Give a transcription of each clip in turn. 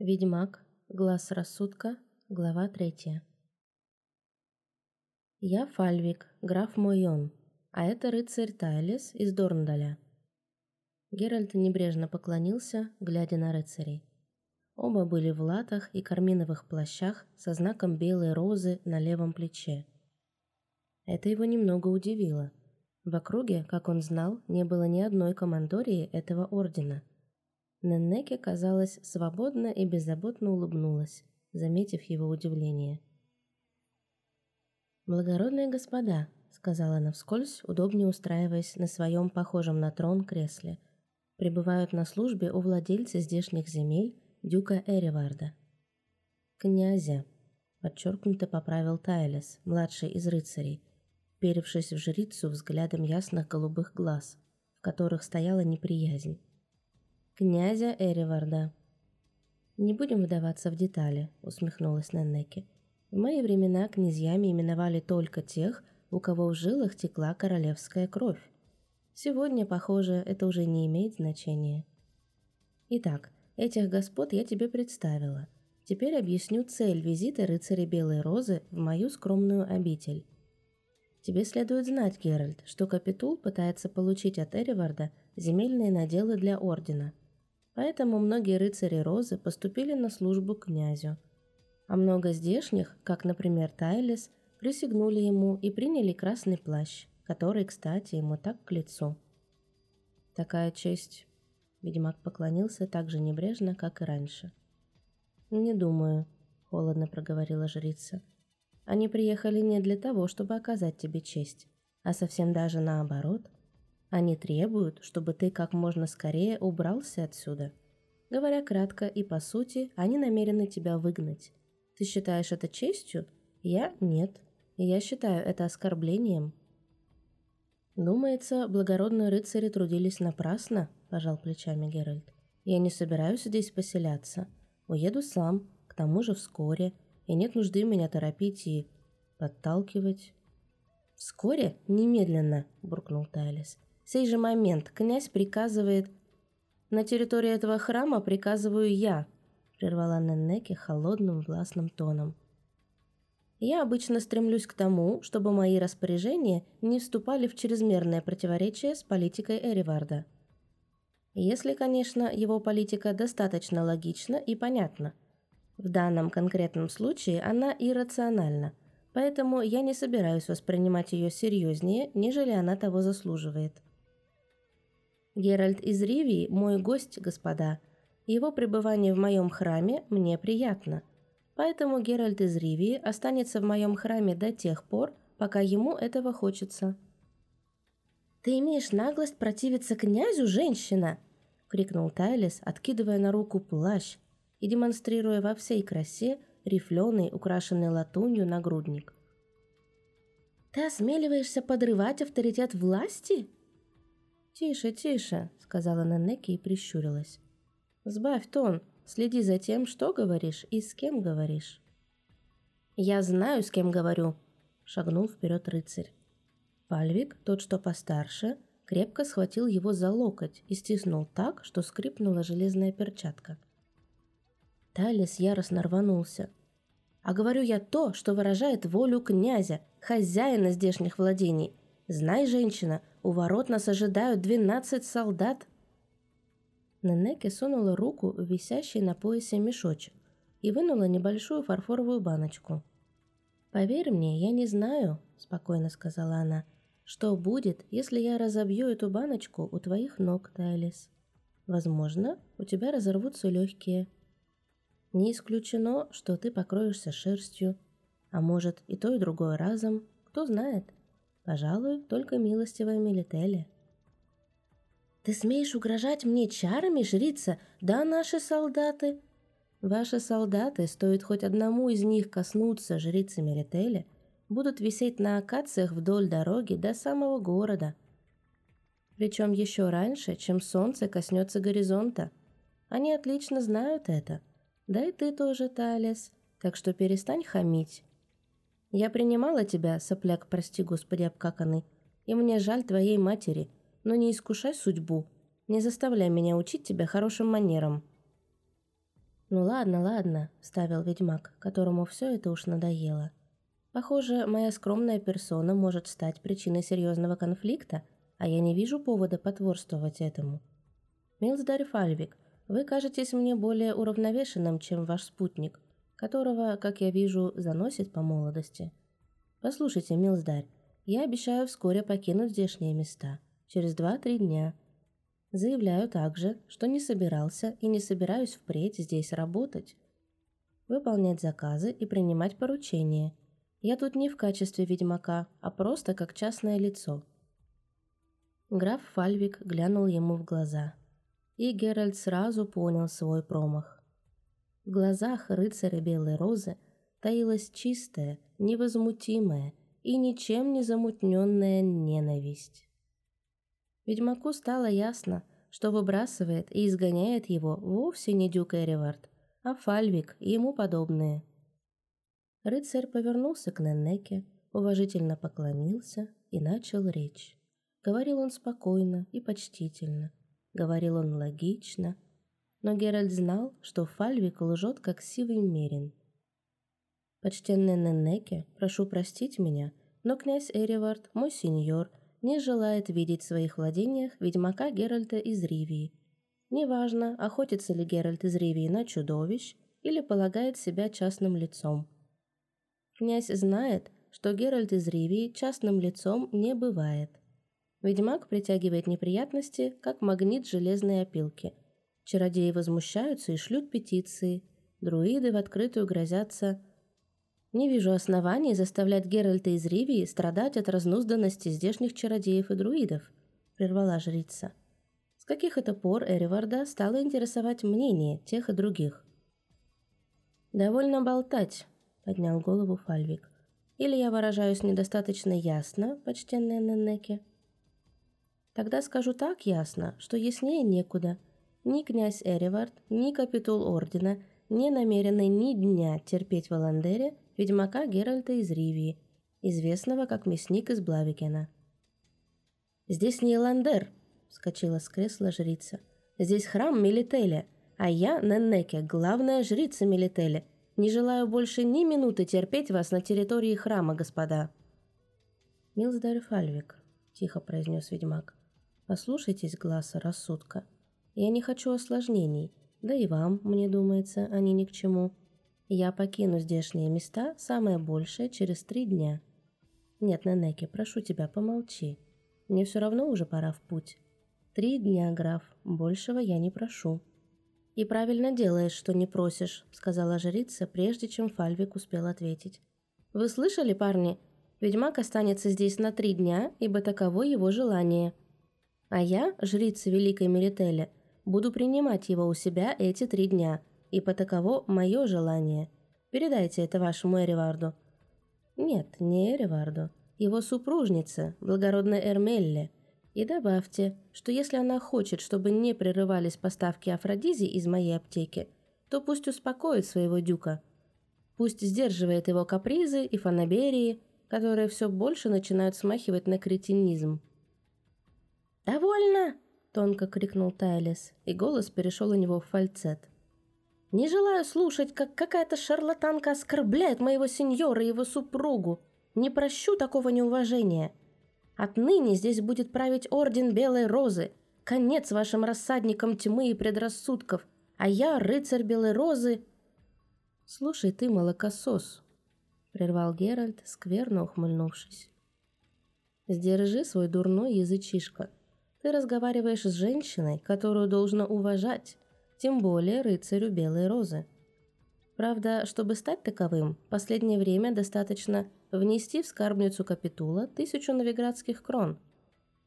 Ведьмак. Глаз рассудка. Глава третья. Я Фальвик, граф Мойон, а это рыцарь Тайлис из Дорндаля. Геральт небрежно поклонился, глядя на рыцарей. Оба были в латах и карминовых плащах со знаком белой розы на левом плече. Это его немного удивило. В округе, как он знал, не было ни одной командории этого ордена – Неннеке, казалось, свободно и беззаботно улыбнулась, заметив его удивление. «Благородные господа», — сказала она вскользь, удобнее устраиваясь на своем похожем на трон кресле, пребывают на службе у владельца здешних земель, дюка Эриварда. «Князя», — подчеркнуто поправил Тайлес, младший из рыцарей, перевшись в жрицу взглядом ясных голубых глаз, в которых стояла неприязнь князя Эриварда. «Не будем вдаваться в детали», — усмехнулась Неннеки. «В мои времена князьями именовали только тех, у кого в жилах текла королевская кровь. Сегодня, похоже, это уже не имеет значения. Итак, этих господ я тебе представила. Теперь объясню цель визита рыцаря Белой Розы в мою скромную обитель. Тебе следует знать, Геральт, что Капитул пытается получить от Эриварда земельные наделы для Ордена — Поэтому многие рыцари Розы поступили на службу князю. А много здешних, как, например, Тайлис, присягнули ему и приняли красный плащ, который, кстати, ему так к лицу. Такая честь. Ведьмак поклонился так же небрежно, как и раньше. «Не думаю», — холодно проговорила жрица. «Они приехали не для того, чтобы оказать тебе честь, а совсем даже наоборот — они требуют, чтобы ты как можно скорее убрался отсюда. Говоря кратко и по сути, они намерены тебя выгнать. Ты считаешь это честью? Я – нет. Я считаю это оскорблением. Думается, благородные рыцари трудились напрасно, пожал плечами Геральт. Я не собираюсь здесь поселяться. Уеду сам, к тому же вскоре, и нет нужды меня торопить и подталкивать. «Вскоре? Немедленно!» – буркнул Тайлис сей же момент князь приказывает... На территории этого храма приказываю я, прервала Неннеки холодным властным тоном. Я обычно стремлюсь к тому, чтобы мои распоряжения не вступали в чрезмерное противоречие с политикой Эриварда. Если, конечно, его политика достаточно логична и понятна. В данном конкретном случае она иррациональна, поэтому я не собираюсь воспринимать ее серьезнее, нежели она того заслуживает. Геральт из Ривии – мой гость, господа. Его пребывание в моем храме мне приятно. Поэтому Геральт из Ривии останется в моем храме до тех пор, пока ему этого хочется». «Ты имеешь наглость противиться князю, женщина?» — крикнул Тайлис, откидывая на руку плащ и демонстрируя во всей красе рифленый, украшенный латунью нагрудник. «Ты осмеливаешься подрывать авторитет власти?» «Тише, тише», — сказала Нанеки и прищурилась. «Сбавь тон, следи за тем, что говоришь и с кем говоришь». «Я знаю, с кем говорю», — шагнул вперед рыцарь. Пальвик, тот, что постарше, крепко схватил его за локоть и стиснул так, что скрипнула железная перчатка. Талис яростно рванулся. «А говорю я то, что выражает волю князя, хозяина здешних владений. Знай, женщина, — у ворот нас ожидают двенадцать солдат. Ненеке сунула руку в висящий на поясе мешочек и вынула небольшую фарфоровую баночку. «Поверь мне, я не знаю», — спокойно сказала она, — «что будет, если я разобью эту баночку у твоих ног, Тайлис? Возможно, у тебя разорвутся легкие. Не исключено, что ты покроешься шерстью, а может и то, и другое разом, кто знает». Пожалуй, только милостивая Мелители. «Ты смеешь угрожать мне чарами, жрица? Да, наши солдаты?» «Ваши солдаты, стоит хоть одному из них коснуться жрицы Мерители, будут висеть на акациях вдоль дороги до самого города. Причем еще раньше, чем солнце коснется горизонта. Они отлично знают это. Да и ты тоже, Талис. Так что перестань хамить. Я принимала тебя, сопляк, прости господи обкаканный, и мне жаль твоей матери, но не искушай судьбу, не заставляй меня учить тебя хорошим манерам». «Ну ладно, ладно», — вставил ведьмак, которому все это уж надоело. «Похоже, моя скромная персона может стать причиной серьезного конфликта, а я не вижу повода потворствовать этому. Милсдарь Фальвик, вы кажетесь мне более уравновешенным, чем ваш спутник, которого, как я вижу, заносит по молодости. Послушайте, Милсдарь, я обещаю вскоре покинуть здешние места, через два-три дня. Заявляю также, что не собирался и не собираюсь впредь здесь работать. Выполнять заказы и принимать поручения. Я тут не в качестве ведьмака, а просто как частное лицо. Граф Фальвик глянул ему в глаза. И Геральт сразу понял свой промах. В глазах рыцаря Белой Розы таилась чистая, невозмутимая и ничем не замутненная ненависть. Ведьмаку стало ясно, что выбрасывает и изгоняет его вовсе не Дюк Эривард, а Фальвик и ему подобные. Рыцарь повернулся к Неннеке, уважительно поклонился и начал речь. Говорил он спокойно и почтительно, говорил он логично, но Геральт знал, что Фальвик лжет, как сивый мерин – Почтенный Неннеке, прошу простить меня, но князь Эривард, мой сеньор, не желает видеть в своих владениях ведьмака Геральта из Ривии. Неважно, охотится ли Геральт из Ривии на чудовищ или полагает себя частным лицом. Князь знает, что Геральт из Ривии частным лицом не бывает. Ведьмак притягивает неприятности, как магнит железной опилки. Чародеи возмущаются и шлют петиции. Друиды в открытую грозятся – не вижу оснований заставлять Геральта из Ривии страдать от разнузданности здешних чародеев и друидов», — прервала жрица. С каких это пор Эриварда стало интересовать мнение тех и других? «Довольно болтать», — поднял голову Фальвик. «Или я выражаюсь недостаточно ясно, почтенная Неннеке?» «Тогда скажу так ясно, что яснее некуда. Ни князь Эривард, ни капитул Ордена не намерены ни дня терпеть в Аландере ведьмака Геральта из Ривии, известного как мясник из Блавикена. «Здесь не Эландер», — вскочила с кресла жрица. «Здесь храм Мелителя, а я, Неннеке, главная жрица Мелителя. Не желаю больше ни минуты терпеть вас на территории храма, господа». «Милздарь Фальвик», — тихо произнес ведьмак, — «послушайтесь глаза рассудка. Я не хочу осложнений, да и вам, мне думается, они ни к чему». Я покину здешние места, самое большее, через три дня. Нет, Ненеки, прошу тебя, помолчи. Мне все равно уже пора в путь. Три дня, граф, большего я не прошу. И правильно делаешь, что не просишь, сказала жрица, прежде чем Фальвик успел ответить. Вы слышали, парни? Ведьмак останется здесь на три дня, ибо таково его желание. А я, жрица Великой Мерителя, буду принимать его у себя эти три дня – ибо таково мое желание. Передайте это вашему Эриварду». «Нет, не Эриварду. Его супружница, благородная Эрмелле. И добавьте, что если она хочет, чтобы не прерывались поставки афродизии из моей аптеки, то пусть успокоит своего дюка. Пусть сдерживает его капризы и фанаберии, которые все больше начинают смахивать на кретинизм». «Довольно!» – тонко крикнул Тайлес, и голос перешел у него в фальцет. Не желаю слушать, как какая-то шарлатанка оскорбляет моего сеньора и его супругу. Не прощу такого неуважения. Отныне здесь будет править орден Белой Розы. Конец вашим рассадникам тьмы и предрассудков. А я, рыцарь Белой Розы... Слушай ты, молокосос, прервал Геральт, скверно ухмыльнувшись. Сдержи свой дурной язычишко. Ты разговариваешь с женщиной, которую должно уважать, тем более рыцарю Белой Розы. Правда, чтобы стать таковым, последнее время достаточно внести в скарбницу капитула тысячу новиградских крон.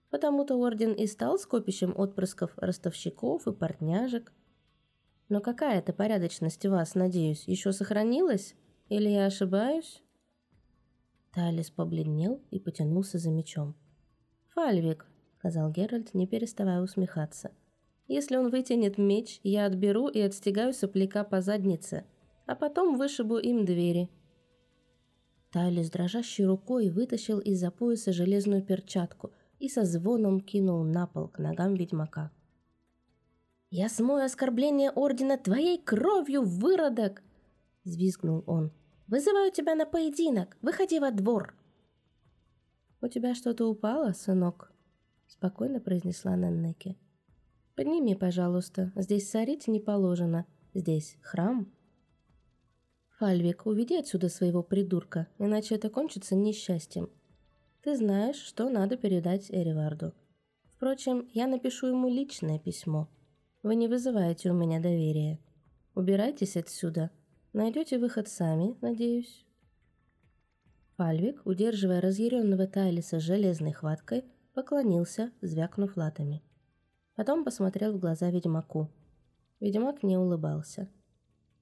Потому-то орден и стал скопищем отпрысков ростовщиков и портняжек. Но какая-то порядочность у вас, надеюсь, еще сохранилась? Или я ошибаюсь?» Талис побледнел и потянулся за мечом. «Фальвик», — сказал Геральт, не переставая усмехаться, — если он вытянет меч, я отберу и отстегаю сопляка по заднице, а потом вышибу им двери». Тайли с дрожащей рукой вытащил из-за пояса железную перчатку и со звоном кинул на пол к ногам ведьмака. «Я смою оскорбление ордена твоей кровью, выродок!» — взвизгнул он. «Вызываю тебя на поединок! Выходи во двор!» «У тебя что-то упало, сынок?» — спокойно произнесла Неннеки. «Подними, пожалуйста, здесь сорить не положено. Здесь храм». «Фальвик, уведи отсюда своего придурка, иначе это кончится несчастьем. Ты знаешь, что надо передать Эриварду. Впрочем, я напишу ему личное письмо. Вы не вызываете у меня доверия. Убирайтесь отсюда. Найдете выход сами, надеюсь». Фальвик, удерживая разъяренного Тайлиса железной хваткой, поклонился, звякнув латами. Потом посмотрел в глаза ведьмаку. Ведьмак не улыбался.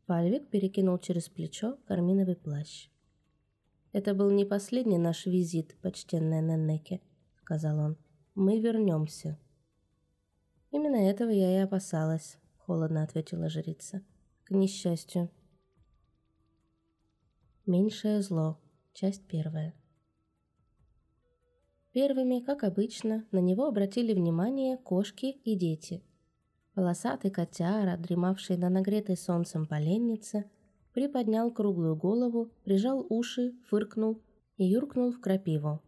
Фальвик перекинул через плечо карминовый плащ. «Это был не последний наш визит, почтенная Неннеке», — сказал он. «Мы вернемся». «Именно этого я и опасалась», — холодно ответила жрица. «К несчастью». Меньшее зло. Часть первая. Первыми, как обычно, на него обратили внимание кошки и дети. Полосатый котяра, дремавший на нагретой солнцем поленнице, приподнял круглую голову, прижал уши, фыркнул и юркнул в крапиву.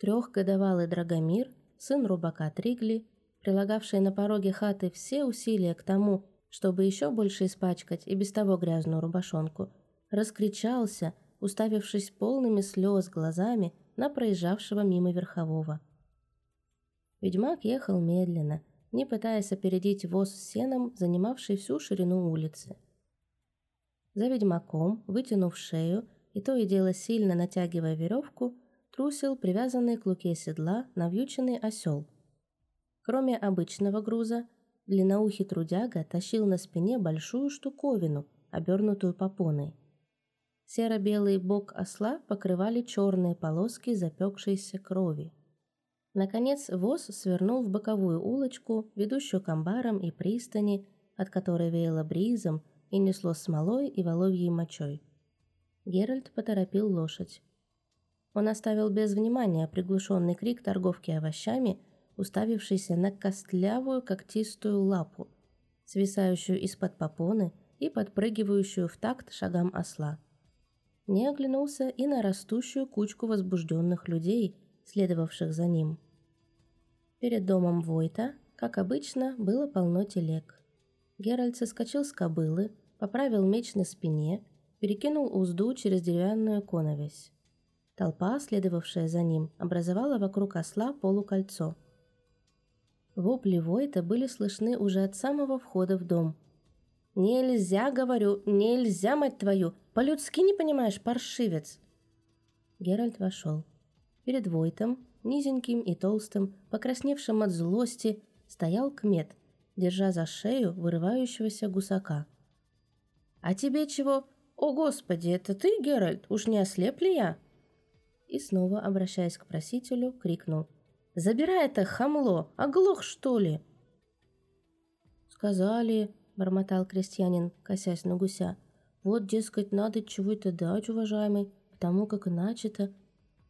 Трехгодовалый Драгомир, сын рубака Тригли, прилагавший на пороге хаты все усилия к тому, чтобы еще больше испачкать и без того грязную рубашонку, раскричался, уставившись полными слез глазами на проезжавшего мимо верхового. Ведьмак ехал медленно, не пытаясь опередить воз с сеном, занимавший всю ширину улицы. За ведьмаком, вытянув шею и то и дело сильно натягивая веревку, трусил привязанный к луке седла навьюченный осел. Кроме обычного груза, длинноухий трудяга тащил на спине большую штуковину, обернутую попоной. Серо-белый бок осла покрывали черные полоски запекшейся крови. Наконец воз свернул в боковую улочку, ведущую к амбарам и пристани, от которой веяло бризом и несло смолой и воловьей мочой. Геральт поторопил лошадь. Он оставил без внимания приглушенный крик торговки овощами, уставившийся на костлявую когтистую лапу, свисающую из-под попоны и подпрыгивающую в такт шагам осла не оглянулся и на растущую кучку возбужденных людей, следовавших за ним. Перед домом Войта, как обычно, было полно телег. Геральт соскочил с кобылы, поправил меч на спине, перекинул узду через деревянную коновесь. Толпа, следовавшая за ним, образовала вокруг осла полукольцо. Вопли Войта были слышны уже от самого входа в дом. «Нельзя, говорю, нельзя, мать твою! По-людски не понимаешь, паршивец!» Геральт вошел. Перед Войтом, низеньким и толстым, покрасневшим от злости, стоял Кмет, держа за шею вырывающегося гусака. «А тебе чего? О, Господи, это ты, Геральт? Уж не ослеп ли я?» И снова, обращаясь к просителю, крикнул. «Забирай это, хамло! Оглох, что ли?» «Сказали», — бормотал крестьянин, косясь на гуся. «Вот, дескать, надо чего-то дать, уважаемый, потому как иначе-то...»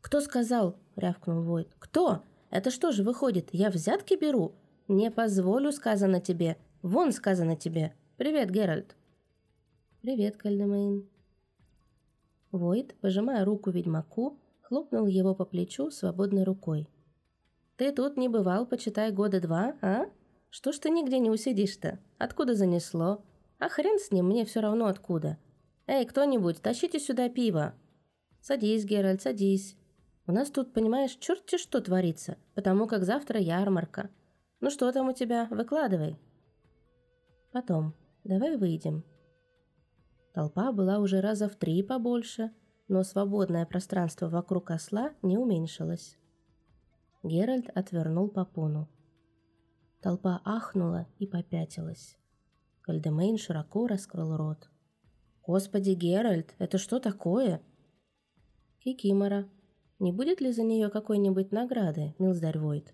«Кто сказал?» — рявкнул Войт. «Кто? Это что же выходит, я взятки беру? Не позволю, сказано тебе. Вон сказано тебе. Привет, Геральт!» «Привет, Кальдемейн!» Войт, пожимая руку ведьмаку, хлопнул его по плечу свободной рукой. «Ты тут не бывал, почитай, года два, а?» Что ж ты нигде не усидишь-то? Откуда занесло? А хрен с ним, мне все равно откуда. Эй, кто-нибудь, тащите сюда пиво. Садись, Геральт, садись. У нас тут, понимаешь, черти что творится, потому как завтра ярмарка. Ну что там у тебя? Выкладывай. Потом. Давай выйдем. Толпа была уже раза в три побольше, но свободное пространство вокруг осла не уменьшилось. Геральт отвернул попону. Толпа ахнула и попятилась. Кальдемейн широко раскрыл рот. «Господи, Геральт, это что такое?» «Кикимора. Не будет ли за нее какой-нибудь награды, милсдарь войт?»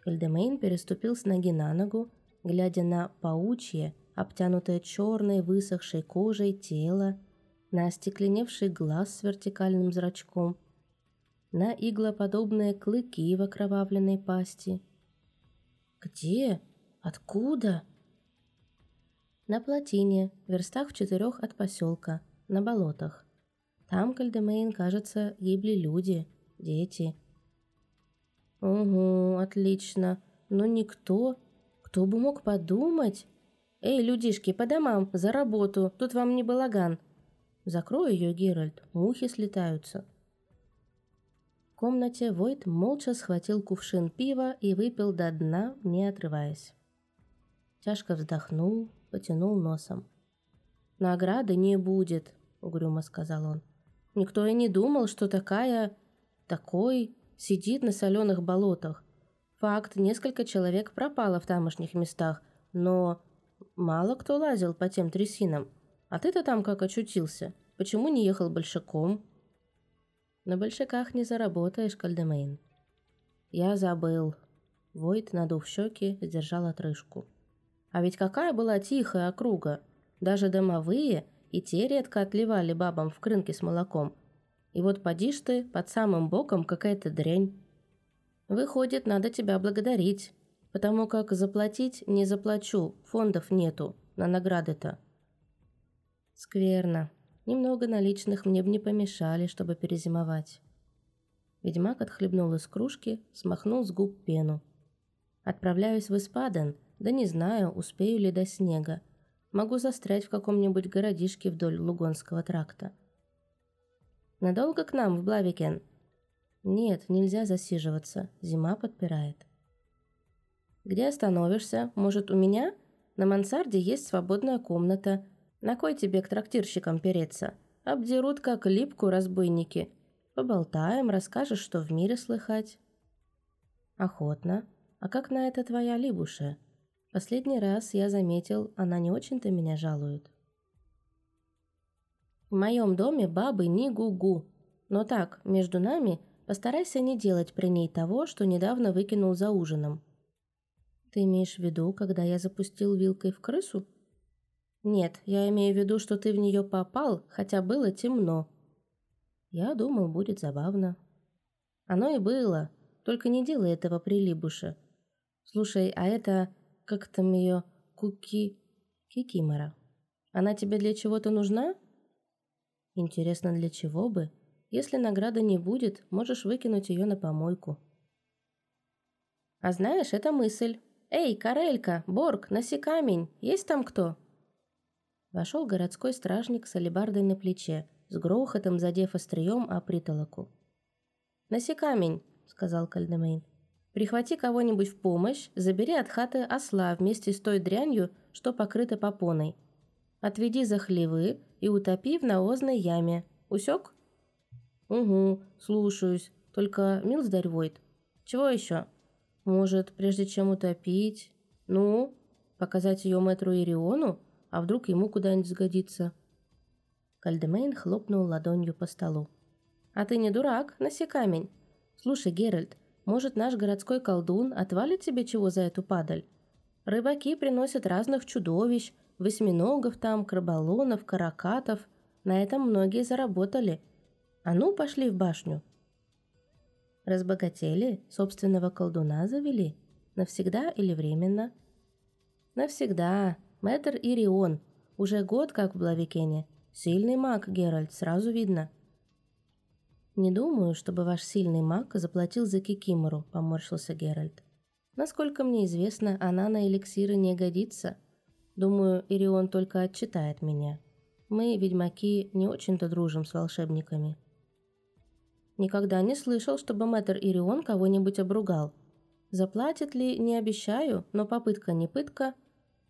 Кальдемейн переступил с ноги на ногу, глядя на паучье, обтянутое черной высохшей кожей тело, на остекленевший глаз с вертикальным зрачком, на иглоподобные клыки в окровавленной пасти – «Где? Откуда? На плотине, в верстах в четырех от поселка, на болотах. Там, Кальдемейн, кажется, гибли люди, дети. Угу, отлично. Но никто, кто бы мог подумать? Эй, людишки, по домам, за работу, тут вам не балаган. Закрой ее, Геральт, мухи слетаются. В комнате Войт молча схватил кувшин пива и выпил до дна, не отрываясь. Тяжко вздохнул, потянул носом. «Награды не будет», — угрюмо сказал он. «Никто и не думал, что такая... такой сидит на соленых болотах. Факт, несколько человек пропало в тамошних местах, но мало кто лазил по тем трясинам. А ты-то там как очутился? Почему не ехал большаком?» «На большаках не заработаешь, Кальдемейн». «Я забыл». Войт, надув щеки, сдержал отрыжку. А ведь какая была тихая округа. Даже домовые и те редко отливали бабам в крынке с молоком. И вот подишь ты, под самым боком какая-то дрянь. Выходит, надо тебя благодарить, потому как заплатить не заплачу, фондов нету, на награды-то. Скверно. Немного наличных мне бы не помешали, чтобы перезимовать. Ведьмак отхлебнул из кружки, смахнул с губ пену. «Отправляюсь в Испаден», да не знаю, успею ли до снега. Могу застрять в каком-нибудь городишке вдоль Лугонского тракта. Надолго к нам в Блавикен? Нет, нельзя засиживаться. Зима подпирает. Где остановишься? Может, у меня? На мансарде есть свободная комната. На кой тебе к трактирщикам переться? Обдерут, как липку, разбойники. Поболтаем, расскажешь, что в мире слыхать. Охотно. А как на это твоя Либуша? Последний раз я заметил, она не очень-то меня жалует. В моем доме бабы не гу-гу. Но так, между нами, постарайся не делать при ней того, что недавно выкинул за ужином. Ты имеешь в виду, когда я запустил вилкой в крысу? Нет, я имею в виду, что ты в нее попал, хотя было темно. Я думал, будет забавно. Оно и было, только не делай этого при Либуше. Слушай, а это как там ее, Куки... Кикимора. Она тебе для чего-то нужна? Интересно, для чего бы? Если награды не будет, можешь выкинуть ее на помойку. А знаешь, это мысль. Эй, Карелька, Борг, носи камень, есть там кто? Вошел городской стражник с алебардой на плече, с грохотом задев острием о притолоку. «Носи камень», — сказал Кальдемейн. Прихвати кого-нибудь в помощь, забери от хаты осла вместе с той дрянью, что покрыта попоной. Отведи за хлевы и утопи в навозной яме. Усек? Угу, слушаюсь. Только, милздарь Войт, чего еще? Может, прежде чем утопить? Ну, показать ее мэтру Ириону? А вдруг ему куда-нибудь сгодится? Кальдемейн хлопнул ладонью по столу. «А ты не дурак, носи камень. Слушай, Геральт, может, наш городской колдун отвалит тебе чего за эту падаль? Рыбаки приносят разных чудовищ, восьминогов там, краболонов, каракатов. На этом многие заработали. А ну, пошли в башню. Разбогатели, собственного колдуна завели. Навсегда или временно? Навсегда. Мэтр Ирион. Уже год как в Блавикене. Сильный маг, Геральт, сразу видно. «Не думаю, чтобы ваш сильный маг заплатил за Кикимору», — поморщился Геральт. «Насколько мне известно, она на эликсиры не годится. Думаю, Ирион только отчитает меня. Мы, ведьмаки, не очень-то дружим с волшебниками». «Никогда не слышал, чтобы мэтр Ирион кого-нибудь обругал. Заплатит ли, не обещаю, но попытка не пытка.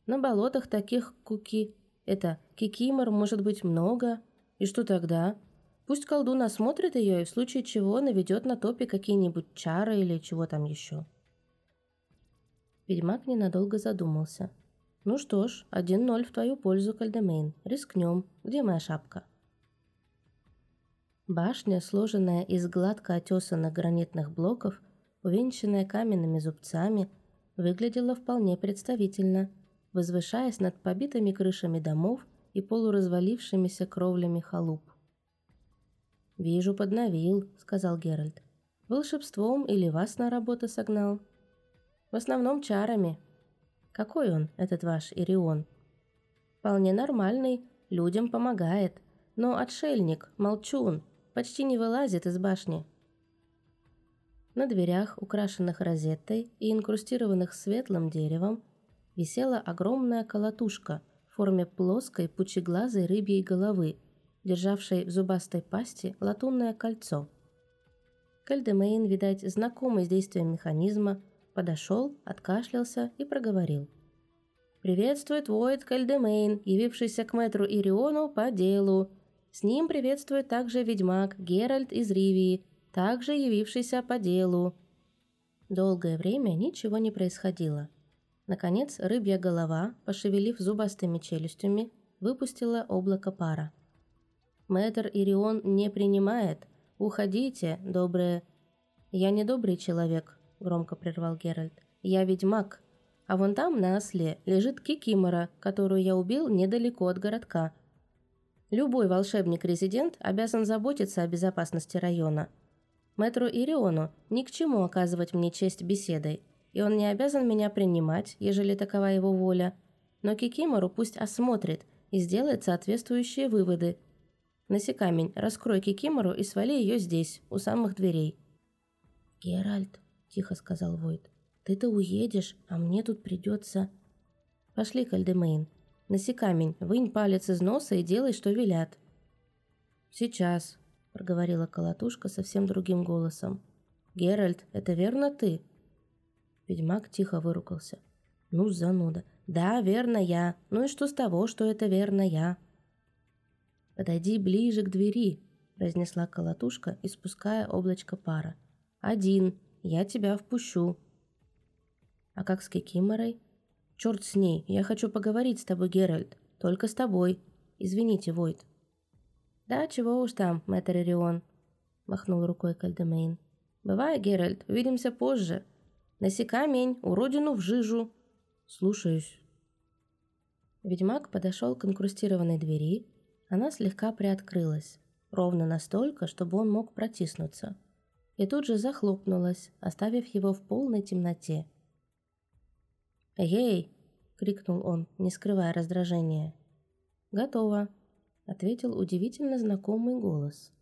На болотах таких куки... Это, кикимор может быть много. И что тогда?» Пусть колдун осмотрит ее и в случае чего наведет на топе какие-нибудь чары или чего там еще. Ведьмак ненадолго задумался. «Ну что ж, один ноль в твою пользу, Кальдемейн. Рискнем. Где моя шапка?» Башня, сложенная из гладко отесанных гранитных блоков, увенчанная каменными зубцами, выглядела вполне представительно, возвышаясь над побитыми крышами домов и полуразвалившимися кровлями халуп. «Вижу, подновил», — сказал Геральт. «Волшебством или вас на работу согнал?» «В основном чарами». Какой он, этот ваш Ирион?» «Вполне нормальный, людям помогает, но отшельник, молчун, почти не вылазит из башни». На дверях, украшенных розеттой и инкрустированных светлым деревом, висела огромная колотушка в форме плоской пучеглазой рыбьей головы, державшей в зубастой пасти латунное кольцо. Кальдемейн, видать, знакомый с действием механизма, подошел, откашлялся и проговорил. «Приветствует войт Кальдемейн, явившийся к мэтру Ириону по делу. С ним приветствует также ведьмак Геральт из Ривии, также явившийся по делу». Долгое время ничего не происходило. Наконец, рыбья голова, пошевелив зубастыми челюстями, выпустила облако пара. «Мэтр Ирион не принимает. Уходите, добрые...» «Я не добрый человек», – громко прервал Геральт. «Я ведьмак. А вон там, на осле, лежит Кикимора, которую я убил недалеко от городка. Любой волшебник-резидент обязан заботиться о безопасности района. Мэтру Ириону ни к чему оказывать мне честь беседой, и он не обязан меня принимать, ежели такова его воля. Но Кикимору пусть осмотрит и сделает соответствующие выводы. Носи камень, раскрой Кикимору и свали ее здесь, у самых дверей». «Геральт», – тихо сказал Войд. «Ты-то уедешь, а мне тут придется...» «Пошли, Кальдемейн. Носи камень, вынь палец из носа и делай, что велят». «Сейчас», – проговорила колотушка совсем другим голосом. «Геральт, это верно ты?» Ведьмак тихо выругался. «Ну, зануда. Да, верно я. Ну и что с того, что это верно я?» «Подойди ближе к двери», – произнесла колотушка, испуская облачко пара. «Один. Я тебя впущу». «А как с Кикиморой?» «Черт с ней, я хочу поговорить с тобой, Геральт. Только с тобой. Извините, Войд». «Да, чего уж там, мэтр Ирион», — махнул рукой Кальдемейн. «Бывай, Геральт, увидимся позже. Носи камень, уродину в жижу». «Слушаюсь». Ведьмак подошел к инкрустированной двери. Она слегка приоткрылась, ровно настолько, чтобы он мог протиснуться и тут же захлопнулась, оставив его в полной темноте. «Эй!» — крикнул он, не скрывая раздражения. «Готово», — ответил удивительно знакомый голос.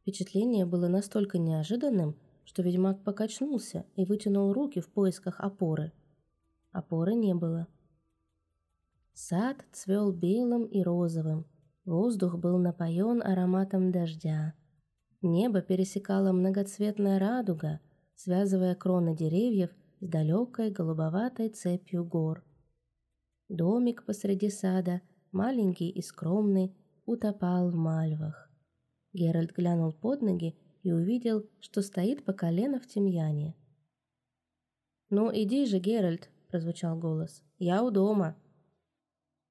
Впечатление было настолько неожиданным, что ведьмак покачнулся и вытянул руки в поисках опоры. Опоры не было. Сад цвел белым и розовым, воздух был напоен ароматом дождя. Небо пересекала многоцветная радуга, связывая кроны деревьев с далекой голубоватой цепью гор. Домик посреди сада, маленький и скромный, утопал в мальвах. Геральт глянул под ноги и увидел, что стоит по колено в тимьяне. «Ну, иди же, Геральт!» – прозвучал голос. «Я у дома!»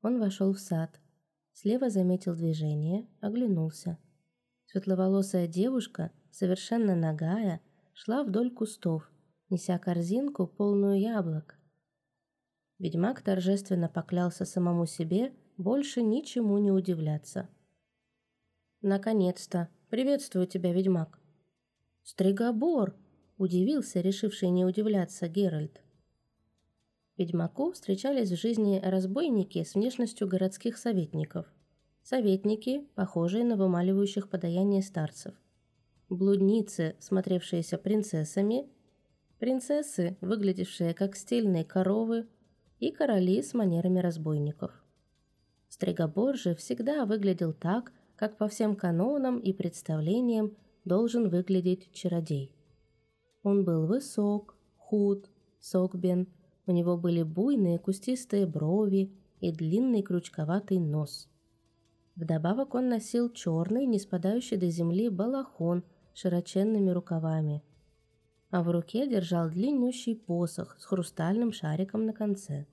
Он вошел в сад. Слева заметил движение, оглянулся – Светловолосая девушка, совершенно нагая, шла вдоль кустов, неся корзинку, полную яблок. Ведьмак торжественно поклялся самому себе больше ничему не удивляться. «Наконец-то! Приветствую тебя, ведьмак!» «Стригобор!» – удивился, решивший не удивляться Геральт. Ведьмаку встречались в жизни разбойники с внешностью городских советников – советники, похожие на вымаливающих подаяние старцев, блудницы, смотревшиеся принцессами, принцессы, выглядевшие как стильные коровы, и короли с манерами разбойников. Стригобор же всегда выглядел так, как по всем канонам и представлениям должен выглядеть чародей. Он был высок, худ, согбен, у него были буйные кустистые брови и длинный крючковатый нос – Вдобавок он носил черный, не спадающий до земли балахон с широченными рукавами, а в руке держал длиннющий посох с хрустальным шариком на конце.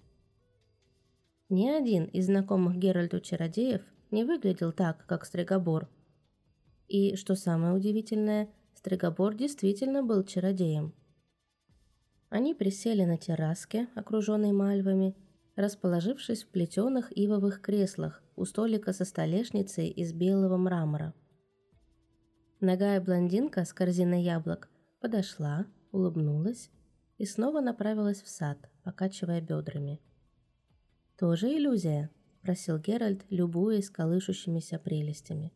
Ни один из знакомых Геральту чародеев не выглядел так, как Стригобор. И, что самое удивительное, Стригобор действительно был чародеем. Они присели на терраске, окруженной мальвами, расположившись в плетеных ивовых креслах у столика со столешницей из белого мрамора. Ногая блондинка с корзиной яблок подошла, улыбнулась и снова направилась в сад, покачивая бедрами. «Тоже иллюзия?» – просил Геральт, любуясь колышущимися прелестями.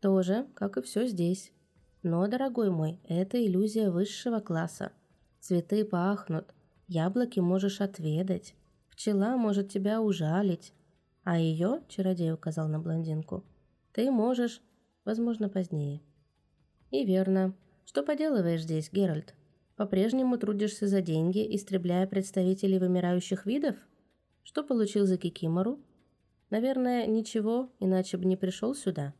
«Тоже, как и все здесь. Но, дорогой мой, это иллюзия высшего класса. Цветы пахнут, яблоки можешь отведать, пчела может тебя ужалить, а ее, чародей указал на блондинку, ты можешь, возможно, позднее. И верно. Что поделываешь здесь, Геральт? По-прежнему трудишься за деньги, истребляя представителей вымирающих видов? Что получил за Кикимору? Наверное, ничего, иначе бы не пришел сюда.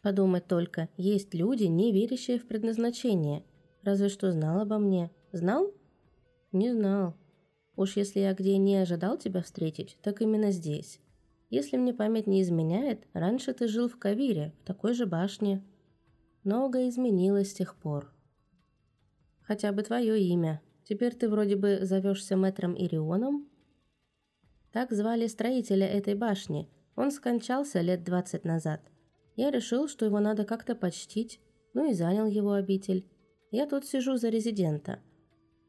Подумать только, есть люди, не верящие в предназначение. Разве что знал обо мне. Знал? Не знал. Уж если я где не ожидал тебя встретить, так именно здесь. Если мне память не изменяет, раньше ты жил в Кавире, в такой же башне. Многое изменилось с тех пор. Хотя бы твое имя. Теперь ты вроде бы зовешься мэтром Ирионом? Так звали строителя этой башни. Он скончался лет двадцать назад. Я решил, что его надо как-то почтить, ну и занял его обитель. Я тут сижу за резидента –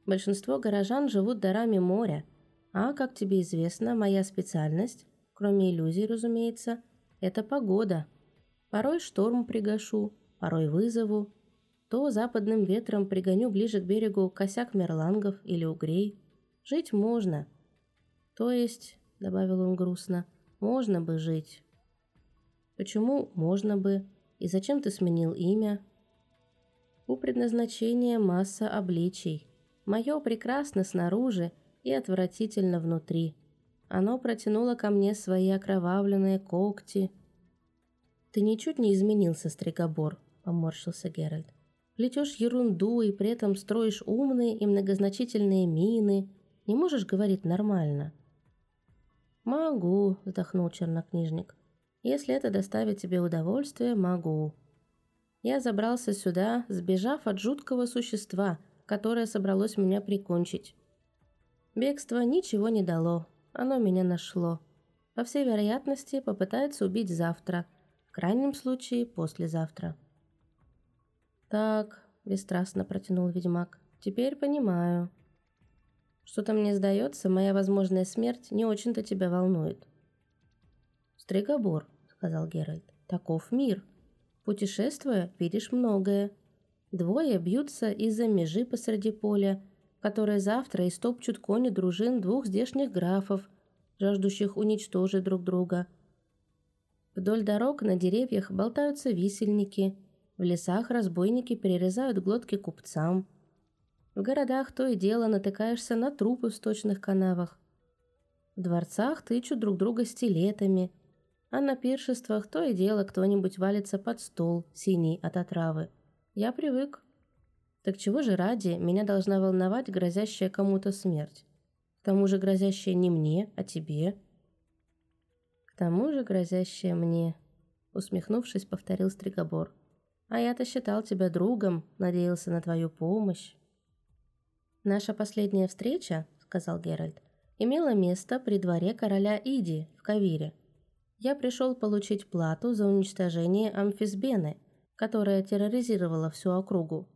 Большинство горожан живут дарами моря, а, как тебе известно, моя специальность, кроме иллюзий, разумеется, это погода. Порой шторм пригашу, порой вызову, то западным ветром пригоню ближе к берегу косяк мерлангов или угрей. Жить можно. То есть, добавил он грустно, можно бы жить. Почему можно бы? И зачем ты сменил имя? У предназначения масса обличий. Мое прекрасно снаружи и отвратительно внутри. Оно протянуло ко мне свои окровавленные когти. «Ты ничуть не изменился, Стригобор», — поморщился Геральт. «Плетешь ерунду и при этом строишь умные и многозначительные мины. Не можешь говорить нормально?» «Могу», — вздохнул чернокнижник. «Если это доставит тебе удовольствие, могу». Я забрался сюда, сбежав от жуткого существа — которое собралось меня прикончить. Бегство ничего не дало, оно меня нашло. По всей вероятности, попытается убить завтра, в крайнем случае послезавтра. «Так», – бесстрастно протянул ведьмак, – «теперь понимаю. Что-то мне сдается, моя возможная смерть не очень-то тебя волнует». «Стригобор», – сказал Геральт, – «таков мир. Путешествуя, видишь многое, Двое бьются из-за межи посреди поля, которые завтра истопчут кони дружин двух здешних графов, жаждущих уничтожить друг друга. Вдоль дорог на деревьях болтаются висельники, в лесах разбойники перерезают глотки купцам. В городах то и дело натыкаешься на трупы в сточных канавах. В дворцах тычут друг друга стилетами, а на пиршествах то и дело кто-нибудь валится под стол, синий от отравы. Я привык. Так чего же ради меня должна волновать грозящая кому-то смерть? К тому же грозящая не мне, а тебе. К тому же грозящая мне, усмехнувшись, повторил Стригобор. А я-то считал тебя другом, надеялся на твою помощь. Наша последняя встреча, сказал Геральт, имела место при дворе короля Иди в Кавире. Я пришел получить плату за уничтожение Амфисбены, которая терроризировала всю округу.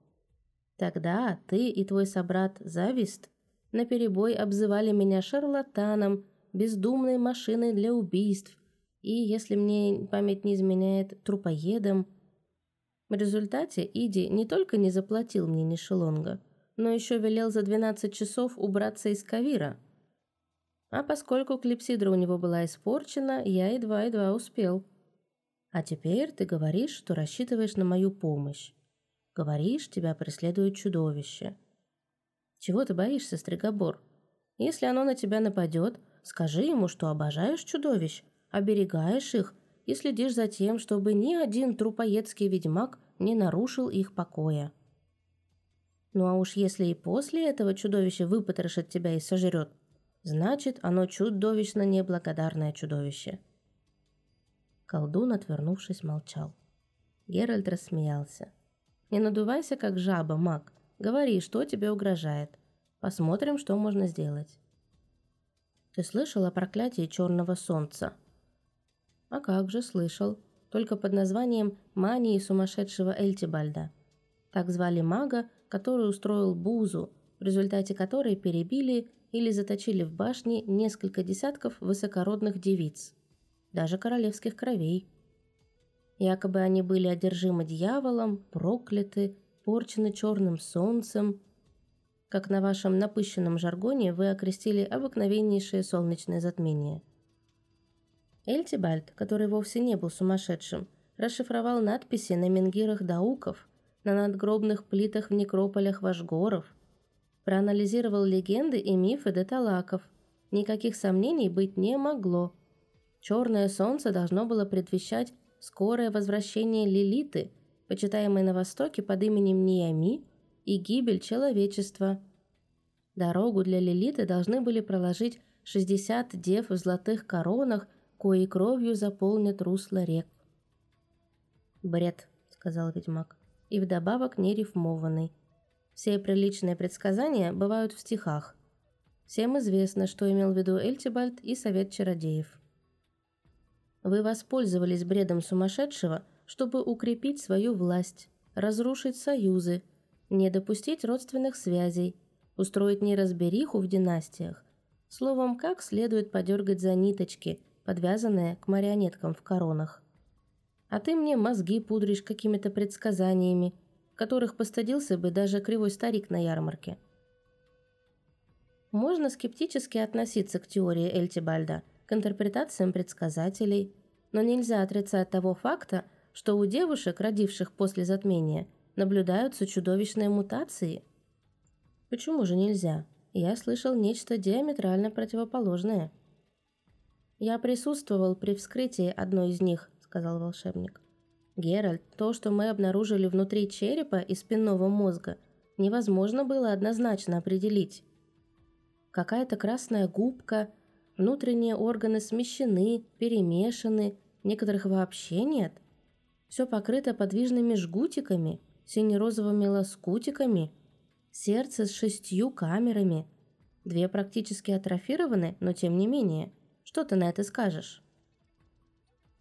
Тогда ты и твой собрат Завист наперебой обзывали меня шарлатаном, бездумной машиной для убийств и, если мне память не изменяет, трупоедом. В результате Иди не только не заплатил мне ни шелонга, но еще велел за 12 часов убраться из Кавира. А поскольку клипсидра у него была испорчена, я едва-едва успел. А теперь ты говоришь, что рассчитываешь на мою помощь. Говоришь, тебя преследует чудовище. Чего ты боишься, Стригобор? Если оно на тебя нападет, скажи ему, что обожаешь чудовищ, оберегаешь их и следишь за тем, чтобы ни один трупоедский ведьмак не нарушил их покоя. Ну а уж если и после этого чудовище выпотрошит тебя и сожрет, значит, оно чудовищно неблагодарное чудовище. Колдун, отвернувшись, молчал. Геральт рассмеялся. «Не надувайся, как жаба, маг. Говори, что тебе угрожает. Посмотрим, что можно сделать». «Ты слышал о проклятии черного солнца?» «А как же, слышал. Только под названием «Мании сумасшедшего Эльтибальда». Так звали мага, который устроил Бузу, в результате которой перебили или заточили в башне несколько десятков высокородных девиц, даже королевских кровей. Якобы они были одержимы дьяволом, прокляты, порчены черным солнцем. Как на вашем напыщенном жаргоне вы окрестили обыкновеннейшее солнечное затмение. Эльтибальд, который вовсе не был сумасшедшим, расшифровал надписи на менгирах дауков, на надгробных плитах в некрополях вашгоров, проанализировал легенды и мифы деталаков. Никаких сомнений быть не могло. Черное солнце должно было предвещать скорое возвращение Лилиты, почитаемой на Востоке под именем Ниами, и гибель человечества. Дорогу для Лилиты должны были проложить 60 дев в золотых коронах, кои кровью заполнят русло рек. «Бред», — сказал ведьмак, — «и вдобавок нерифмованный. Все приличные предсказания бывают в стихах. Всем известно, что имел в виду Эльтибальд и Совет Чародеев. Вы воспользовались бредом сумасшедшего, чтобы укрепить свою власть, разрушить союзы, не допустить родственных связей, устроить неразбериху в династиях, словом, как следует подергать за ниточки, подвязанные к марионеткам в коронах. А ты мне мозги пудришь какими-то предсказаниями, которых постыдился бы даже кривой старик на ярмарке. Можно скептически относиться к теории Эльтибальда – к интерпретациям предсказателей, но нельзя отрицать того факта, что у девушек, родивших после затмения, наблюдаются чудовищные мутации. Почему же нельзя? Я слышал нечто диаметрально противоположное. Я присутствовал при вскрытии одной из них, сказал волшебник. Геральт, то, что мы обнаружили внутри черепа и спинного мозга, невозможно было однозначно определить. Какая-то красная губка, Внутренние органы смещены, перемешаны, некоторых вообще нет. Все покрыто подвижными жгутиками, сине-розовыми лоскутиками, сердце с шестью камерами. Две практически атрофированы, но тем не менее. Что ты на это скажешь?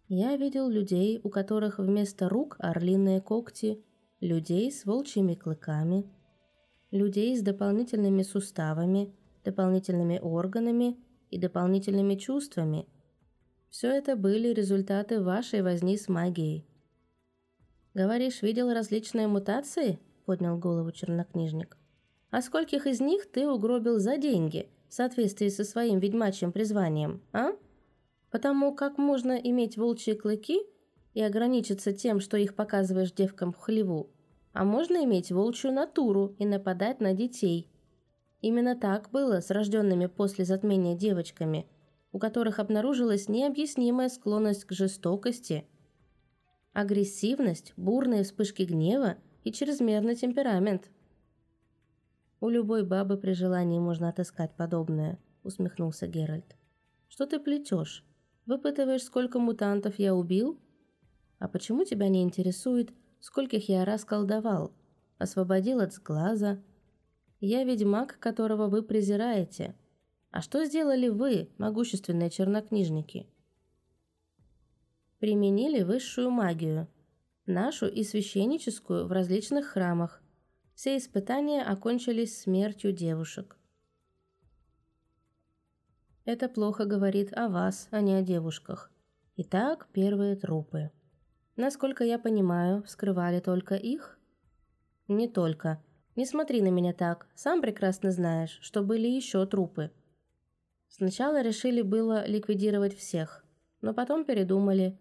Я видел людей, у которых вместо рук орлиные когти, людей с волчьими клыками, людей с дополнительными суставами, дополнительными органами – и дополнительными чувствами. Все это были результаты вашей возни с магией. «Говоришь, видел различные мутации?» – поднял голову чернокнижник. «А скольких из них ты угробил за деньги, в соответствии со своим ведьмачьим призванием, а? Потому как можно иметь волчьи клыки и ограничиться тем, что их показываешь девкам в хлеву, а можно иметь волчью натуру и нападать на детей, Именно так было с рожденными после затмения девочками, у которых обнаружилась необъяснимая склонность к жестокости, агрессивность, бурные вспышки гнева и чрезмерный темперамент. «У любой бабы при желании можно отыскать подобное», — усмехнулся Геральт. «Что ты плетешь? Выпытываешь, сколько мутантов я убил? А почему тебя не интересует, скольких я расколдовал, освободил от сглаза, я ведьмак, которого вы презираете. А что сделали вы, могущественные чернокнижники? Применили высшую магию, нашу и священническую в различных храмах. Все испытания окончились смертью девушек. Это плохо говорит о вас, а не о девушках. Итак, первые трупы. Насколько я понимаю, вскрывали только их? Не только. Не смотри на меня так, сам прекрасно знаешь, что были еще трупы. Сначала решили было ликвидировать всех, но потом передумали.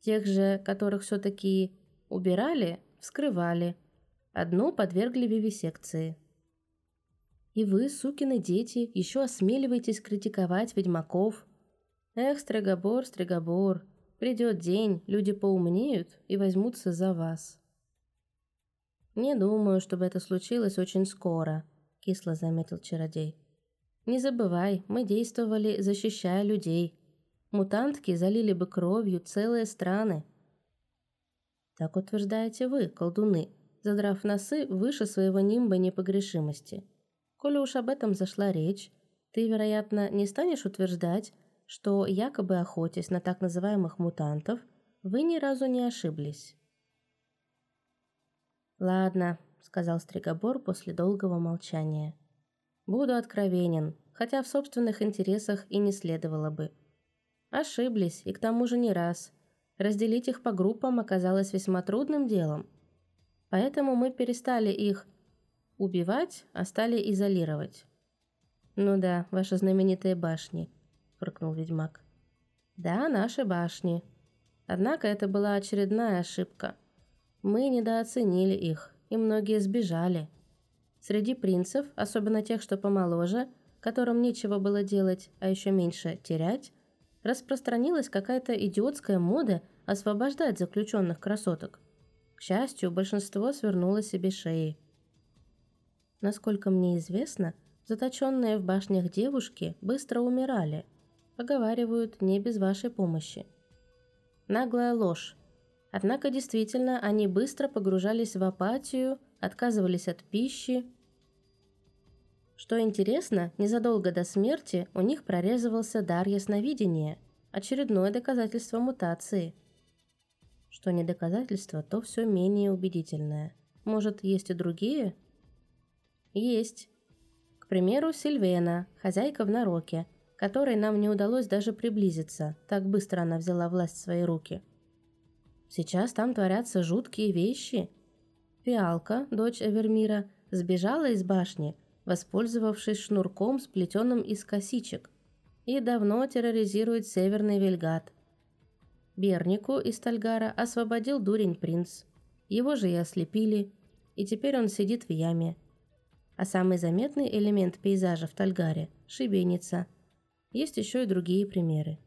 Тех же, которых все-таки убирали, вскрывали. Одну подвергли вивисекции. И вы, сукины дети, еще осмеливаетесь критиковать ведьмаков. Эх, Стригобор, Стригобор, придет день, люди поумнеют и возьмутся за вас. «Не думаю, чтобы это случилось очень скоро», – кисло заметил чародей. «Не забывай, мы действовали, защищая людей. Мутантки залили бы кровью целые страны». «Так утверждаете вы, колдуны, задрав носы выше своего нимба непогрешимости. Коли уж об этом зашла речь, ты, вероятно, не станешь утверждать, что, якобы охотясь на так называемых мутантов, вы ни разу не ошиблись». «Ладно, — сказал Стригобор после долгого молчания. «Буду откровенен, хотя в собственных интересах и не следовало бы. Ошиблись, и к тому же не раз. Разделить их по группам оказалось весьма трудным делом. Поэтому мы перестали их убивать, а стали изолировать. «Ну да, ваши знаменитые башни», — фыркнул ведьмак. «Да, наши башни. Однако это была очередная ошибка. Мы недооценили их, и многие сбежали. Среди принцев, особенно тех, что помоложе, которым нечего было делать, а еще меньше терять, распространилась какая-то идиотская мода освобождать заключенных красоток. К счастью, большинство свернуло себе шеи. Насколько мне известно, заточенные в башнях девушки быстро умирали. Поговаривают, не без вашей помощи. Наглая ложь. Однако действительно они быстро погружались в апатию, отказывались от пищи. Что интересно, незадолго до смерти у них прорезывался дар ясновидения, очередное доказательство мутации – что не доказательство, то все менее убедительное. Может, есть и другие? Есть. К примеру, Сильвена, хозяйка в Нароке, которой нам не удалось даже приблизиться, так быстро она взяла власть в свои руки. Сейчас там творятся жуткие вещи. Фиалка, дочь Эвермира, сбежала из башни, воспользовавшись шнурком, сплетенным из косичек, и давно терроризирует Северный Вельгат – Бернику из Тальгара освободил дурень принц. Его же и ослепили, и теперь он сидит в яме. А самый заметный элемент пейзажа в Тальгаре – шибеница. Есть еще и другие примеры.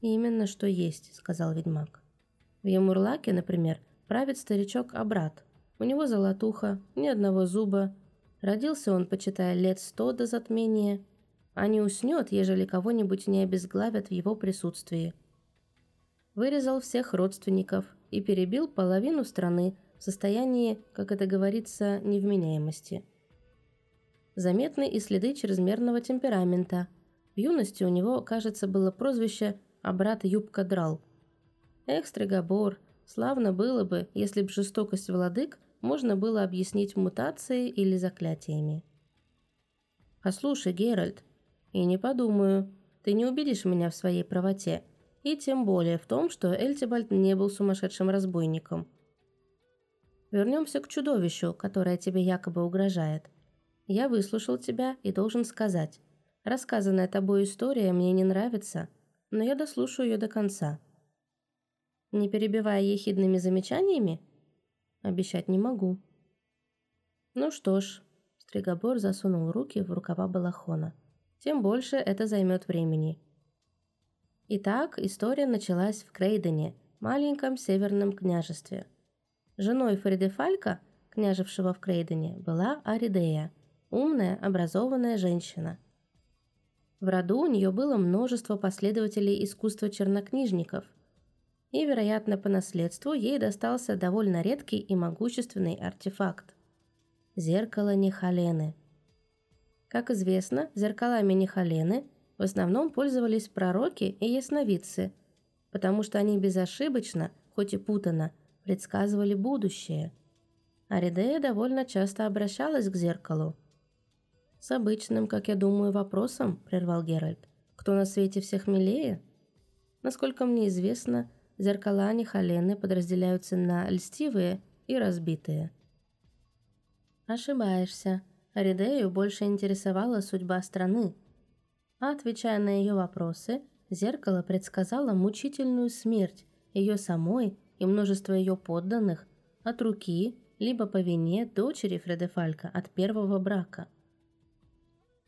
«Именно что есть», – сказал ведьмак. В Ямурлаке, например, правит старичок Абрат. У него золотуха, ни одного зуба. Родился он, почитая, лет сто до затмения – а не уснет, ежели кого-нибудь не обезглавят в его присутствии. Вырезал всех родственников и перебил половину страны в состоянии, как это говорится, невменяемости. Заметны и следы чрезмерного темперамента. В юности у него, кажется, было прозвище «Абрат Юбка Драл». Эх, славно было бы, если б жестокость владык можно было объяснить мутацией или заклятиями. «Послушай, Геральт», и не подумаю. Ты не убедишь меня в своей правоте. И тем более в том, что Эльтибальд не был сумасшедшим разбойником. Вернемся к чудовищу, которое тебе якобы угрожает. Я выслушал тебя и должен сказать. Рассказанная тобой история мне не нравится, но я дослушаю ее до конца. Не перебивая ехидными замечаниями? Обещать не могу. Ну что ж, Стригобор засунул руки в рукава балахона тем больше это займет времени. Итак, история началась в Крейдене, маленьком северном княжестве. Женой Фридефалька, княжевшего в Крейдене, была Аридея, умная, образованная женщина. В роду у нее было множество последователей искусства чернокнижников, и, вероятно, по наследству ей достался довольно редкий и могущественный артефакт – зеркало Нихалены – как известно, зеркалами Нихалены в основном пользовались пророки и ясновидцы, потому что они безошибочно, хоть и путано, предсказывали будущее. Аридея довольно часто обращалась к зеркалу. «С обычным, как я думаю, вопросом», – прервал Геральт. «Кто на свете всех милее?» Насколько мне известно, зеркала Нихалены подразделяются на льстивые и разбитые. «Ошибаешься», Ридею больше интересовала судьба страны. А отвечая на ее вопросы, зеркало предсказало мучительную смерть ее самой и множество ее подданных от руки, либо по вине дочери Фредефалька от первого брака.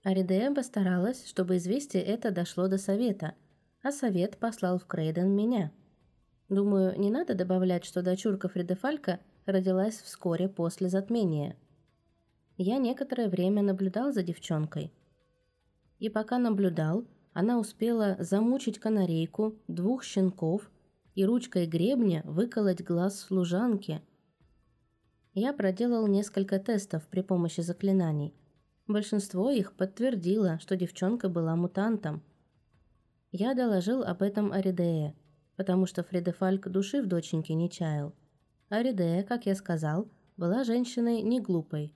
Аридея постаралась, чтобы известие это дошло до совета, а совет послал в Крейден меня. Думаю, не надо добавлять, что дочурка Фредефалька родилась вскоре после затмения – я некоторое время наблюдал за девчонкой. И пока наблюдал, она успела замучить канарейку, двух щенков и ручкой гребня выколоть глаз служанки. Я проделал несколько тестов при помощи заклинаний. Большинство их подтвердило, что девчонка была мутантом. Я доложил об этом Аридее, потому что Фредефальк души в доченьке не чаял. Аридея, как я сказал, была женщиной не глупой.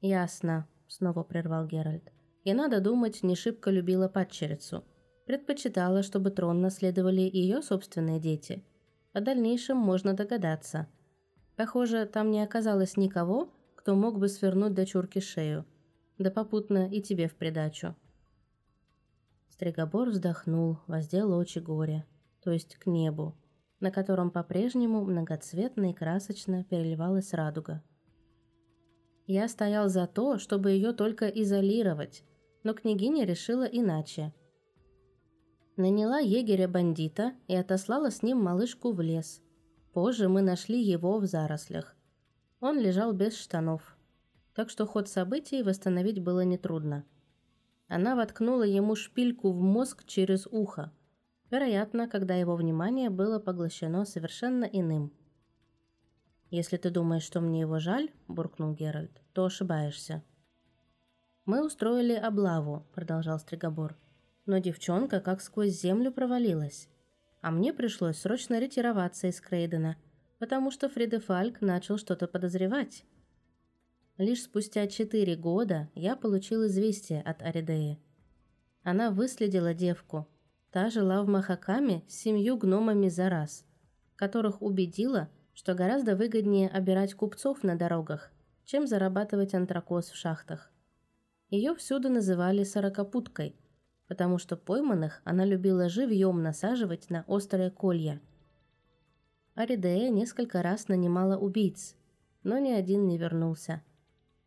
«Ясно», — снова прервал Геральт. «И надо думать, не шибко любила падчерицу. Предпочитала, чтобы трон наследовали ее собственные дети. О дальнейшем можно догадаться. Похоже, там не оказалось никого, кто мог бы свернуть дочурке шею. Да попутно и тебе в придачу». Стригобор вздохнул, воздел очи горя, то есть к небу, на котором по-прежнему многоцветно и красочно переливалась радуга. Я стоял за то, чтобы ее только изолировать, но княгиня решила иначе. Наняла егеря-бандита и отослала с ним малышку в лес. Позже мы нашли его в зарослях. Он лежал без штанов, так что ход событий восстановить было нетрудно. Она воткнула ему шпильку в мозг через ухо, вероятно, когда его внимание было поглощено совершенно иным – «Если ты думаешь, что мне его жаль», – буркнул Геральт, – «то ошибаешься». «Мы устроили облаву», – продолжал Стригобор. «Но девчонка как сквозь землю провалилась. А мне пришлось срочно ретироваться из Крейдена, потому что Фридефальк начал что-то подозревать». Лишь спустя четыре года я получил известие от Аридеи. Она выследила девку. Та жила в Махакаме с семью гномами за раз, которых убедила, что гораздо выгоднее обирать купцов на дорогах, чем зарабатывать антракоз в шахтах. Ее всюду называли «сорокопуткой», потому что пойманных она любила живьем насаживать на острые колья. Аридея несколько раз нанимала убийц, но ни один не вернулся.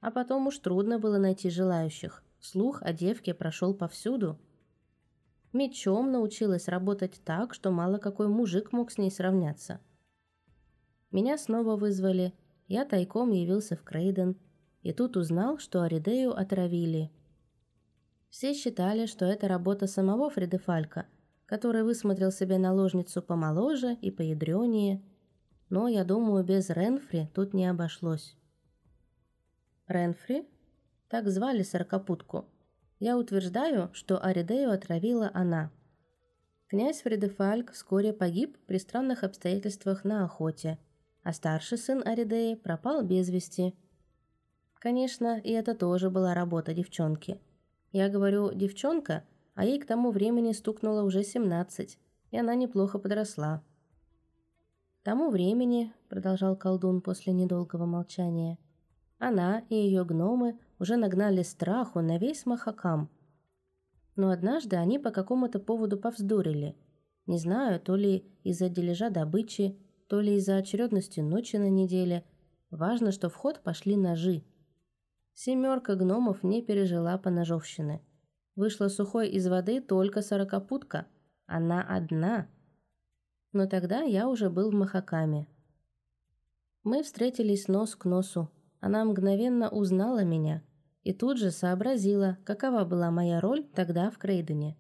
А потом уж трудно было найти желающих. Слух о девке прошел повсюду. Мечом научилась работать так, что мало какой мужик мог с ней сравняться – меня снова вызвали. Я тайком явился в Крейден. И тут узнал, что Аридею отравили. Все считали, что это работа самого Фредефалька, который высмотрел себе наложницу помоложе и поядренее. Но, я думаю, без Ренфри тут не обошлось. Ренфри? Так звали сорокопутку. Я утверждаю, что Аридею отравила она. Князь Фредефальк вскоре погиб при странных обстоятельствах на охоте – а старший сын Аридеи пропал без вести. Конечно, и это тоже была работа девчонки. Я говорю «девчонка», а ей к тому времени стукнуло уже 17, и она неплохо подросла. К тому времени, продолжал колдун после недолгого молчания, она и ее гномы уже нагнали страху на весь Махакам. Но однажды они по какому-то поводу повздорили. Не знаю, то ли из-за дележа добычи, то ли из-за очередности ночи на неделе. Важно, что в ход пошли ножи. Семерка гномов не пережила по ножовщины. Вышла сухой из воды только сорокопутка. Она одна. Но тогда я уже был в Махакаме. Мы встретились нос к носу. Она мгновенно узнала меня и тут же сообразила, какова была моя роль тогда в Крейдене.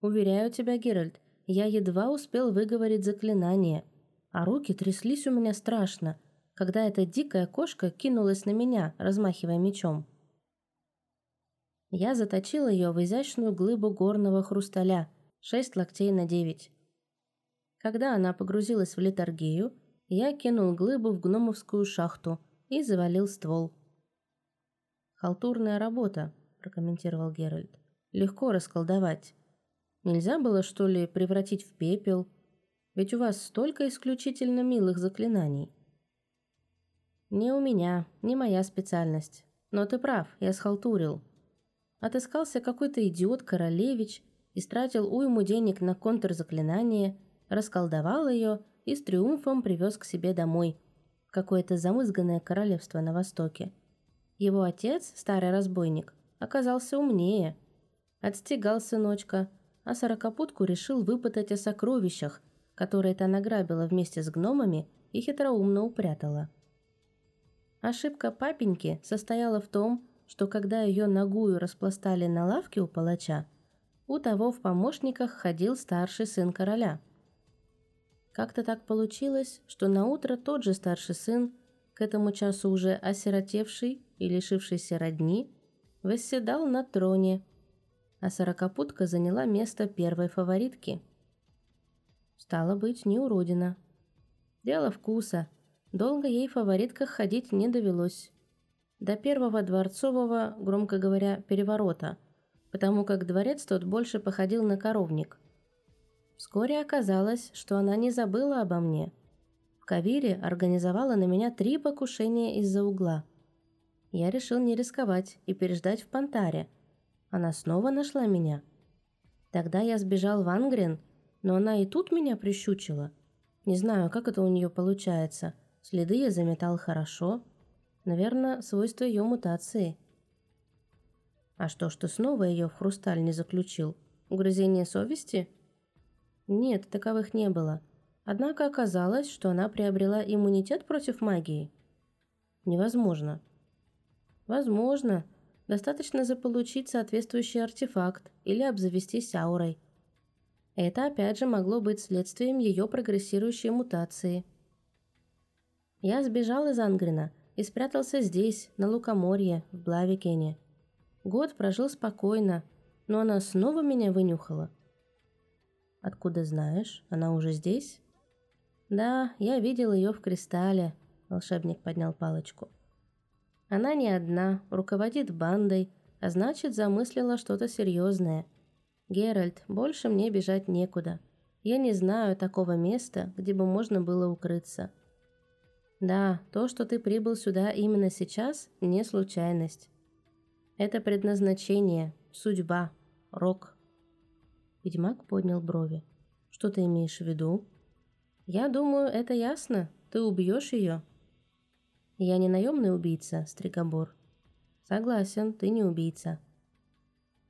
Уверяю тебя, Геральт, я едва успел выговорить заклинание, а руки тряслись у меня страшно, когда эта дикая кошка кинулась на меня, размахивая мечом. Я заточил ее в изящную глыбу горного хрусталя, шесть локтей на девять. Когда она погрузилась в литургию, я кинул глыбу в гномовскую шахту и завалил ствол. «Халтурная работа», – прокомментировал Геральт. «Легко расколдовать. Нельзя было, что ли, превратить в пепел – ведь у вас столько исключительно милых заклинаний. Не у меня, не моя специальность. Но ты прав, я схалтурил. Отыскался какой-то идиот-королевич, истратил уйму денег на контрзаклинание, расколдовал ее и с триумфом привез к себе домой, какое-то замызганное королевство на востоке. Его отец, старый разбойник, оказался умнее. Отстегал сыночка, а сорокопутку решил выпытать о сокровищах, которые та награбила вместе с гномами и хитроумно упрятала. Ошибка папеньки состояла в том, что когда ее ногую распластали на лавке у палача, у того в помощниках ходил старший сын короля. Как-то так получилось, что на утро тот же старший сын, к этому часу уже осиротевший и лишившийся родни, восседал на троне, а сорокопутка заняла место первой фаворитки – Стало быть, не уродина. Дело вкуса. Долго ей в фаворитках ходить не довелось. До первого дворцового, громко говоря, переворота, потому как дворец тот больше походил на коровник. Вскоре оказалось, что она не забыла обо мне. В Кавире организовала на меня три покушения из-за угла. Я решил не рисковать и переждать в Пантаре. Она снова нашла меня. Тогда я сбежал в Ангрен, но она и тут меня прищучила. Не знаю, как это у нее получается. Следы я заметал хорошо. Наверное, свойство ее мутации. А что, что снова ее в хрусталь не заключил? Угрызение совести? Нет, таковых не было. Однако оказалось, что она приобрела иммунитет против магии. Невозможно. Возможно. Достаточно заполучить соответствующий артефакт или обзавестись аурой. Это опять же могло быть следствием ее прогрессирующей мутации. Я сбежал из Ангрина и спрятался здесь, на Лукоморье, в Блавикене. Год прожил спокойно, но она снова меня вынюхала. «Откуда знаешь? Она уже здесь?» «Да, я видел ее в кристалле», — волшебник поднял палочку. «Она не одна, руководит бандой, а значит, замыслила что-то серьезное. Геральт, больше мне бежать некуда. Я не знаю такого места, где бы можно было укрыться». «Да, то, что ты прибыл сюда именно сейчас, не случайность. Это предназначение, судьба, рок». Ведьмак поднял брови. «Что ты имеешь в виду?» «Я думаю, это ясно. Ты убьешь ее». «Я не наемный убийца, Стригобор». «Согласен, ты не убийца».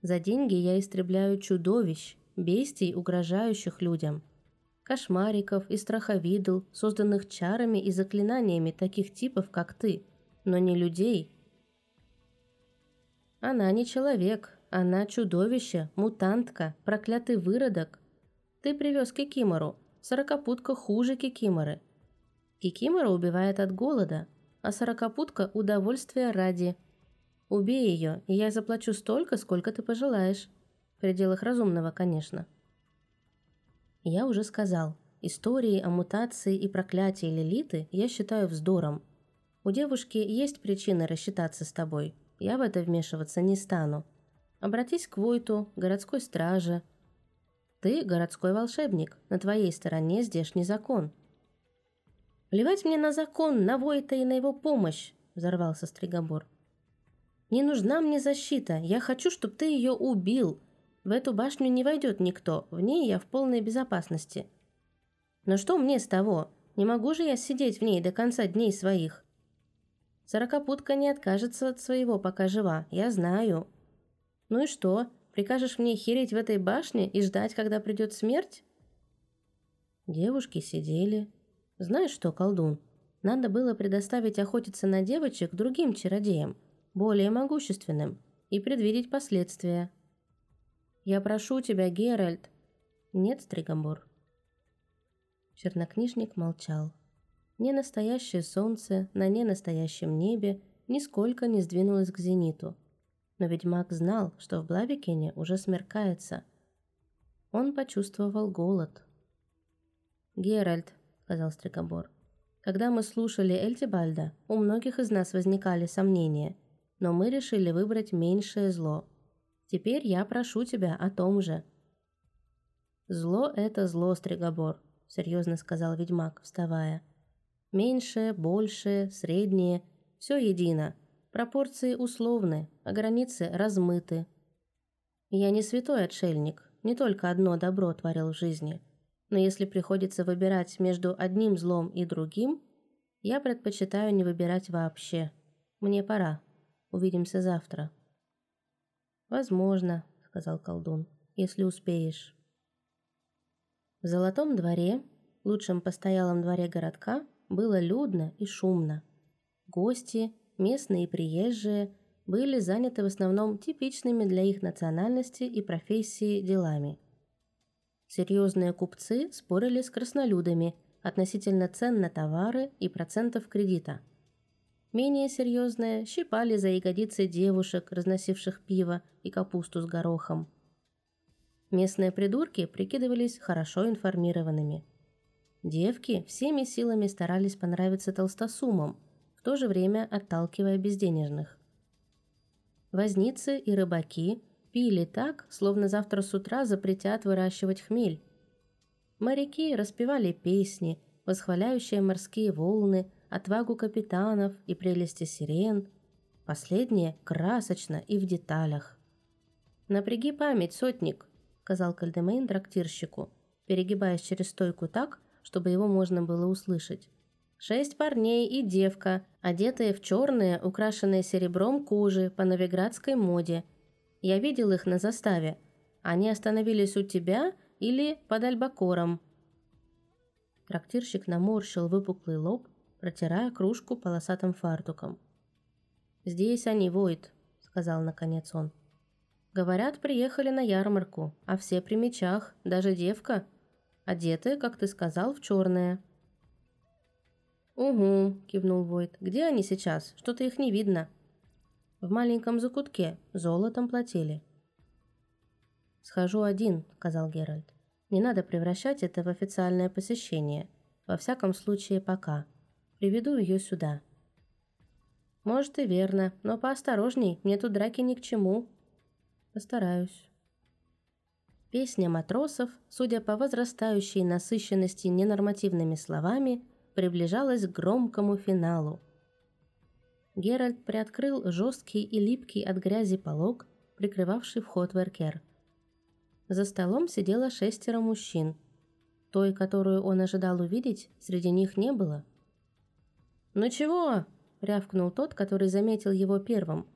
«За деньги я истребляю чудовищ, бестий, угрожающих людям. Кошмариков и страховидл, созданных чарами и заклинаниями таких типов, как ты, но не людей». «Она не человек, она чудовище, мутантка, проклятый выродок. Ты привез Кикимору, сорокопутка хуже Кикиморы. Кикимора убивает от голода, а сорокопутка – удовольствия ради. Убей ее, и я заплачу столько, сколько ты пожелаешь. В пределах разумного, конечно. Я уже сказал, истории о мутации и проклятии Лилиты я считаю вздором. У девушки есть причины рассчитаться с тобой. Я в это вмешиваться не стану. Обратись к Войту, городской страже. Ты городской волшебник, на твоей стороне здешний закон. Плевать мне на закон, на Войта и на его помощь, взорвался Стригобор. Не нужна мне защита, я хочу, чтобы ты ее убил. В эту башню не войдет никто, в ней я в полной безопасности. Но что мне с того? Не могу же я сидеть в ней до конца дней своих. Сорокопутка не откажется от своего, пока жива, я знаю. «Ну и что? Прикажешь мне хереть в этой башне и ждать, когда придет смерть?» Девушки сидели. «Знаешь что, колдун, надо было предоставить охотиться на девочек другим чародеям, более могущественным, и предвидеть последствия». «Я прошу тебя, Геральт!» «Нет, Стригомбор». Чернокнижник молчал. Ненастоящее солнце на ненастоящем небе нисколько не сдвинулось к зениту – но ведьмак знал, что в Блавикене уже смеркается. Он почувствовал голод. «Геральт», — сказал Стрекобор, — «когда мы слушали Эльтибальда, у многих из нас возникали сомнения, но мы решили выбрать меньшее зло. Теперь я прошу тебя о том же». «Зло — это зло, Стрегобор», — серьезно сказал ведьмак, вставая. «Меньшее, большее, среднее — все едино. Пропорции условны, а границы размыты. Я не святой отшельник, не только одно добро творил в жизни. Но если приходится выбирать между одним злом и другим, я предпочитаю не выбирать вообще. Мне пора. Увидимся завтра. Возможно, сказал колдун, если успеешь. В Золотом дворе, лучшем постоялом дворе городка, было людно и шумно. Гости, местные и приезжие были заняты в основном типичными для их национальности и профессии делами. Серьезные купцы спорили с краснолюдами относительно цен на товары и процентов кредита. Менее серьезные щипали за ягодицы девушек, разносивших пиво и капусту с горохом. Местные придурки прикидывались хорошо информированными. Девки всеми силами старались понравиться толстосумам, в то же время отталкивая безденежных. Возницы и рыбаки пили так, словно завтра с утра запретят выращивать хмель. Моряки распевали песни, восхваляющие морские волны, отвагу капитанов и прелести сирен. Последнее красочно и в деталях. «Напряги память, сотник», — сказал Кальдемейн трактирщику, перегибаясь через стойку так, чтобы его можно было услышать. Шесть парней и девка, одетые в черные, украшенные серебром кожи по новиградской моде. Я видел их на заставе. Они остановились у тебя или под альбакором. Трактирщик наморщил выпуклый лоб, протирая кружку полосатым фартуком. «Здесь они, Войт», — сказал наконец он. «Говорят, приехали на ярмарку, а все при мечах, даже девка. Одеты, как ты сказал, в черное». «Угу», — кивнул Войт. «Где они сейчас? Что-то их не видно». «В маленьком закутке. Золотом платили». «Схожу один», — сказал Геральт. «Не надо превращать это в официальное посещение. Во всяком случае, пока. Приведу ее сюда». «Может и верно, но поосторожней, мне тут драки ни к чему». «Постараюсь». Песня матросов, судя по возрастающей насыщенности ненормативными словами, приближалась к громкому финалу. Геральт приоткрыл жесткий и липкий от грязи полог, прикрывавший вход в Эркер. За столом сидело шестеро мужчин. Той, которую он ожидал увидеть, среди них не было. «Ну чего?» – рявкнул тот, который заметил его первым.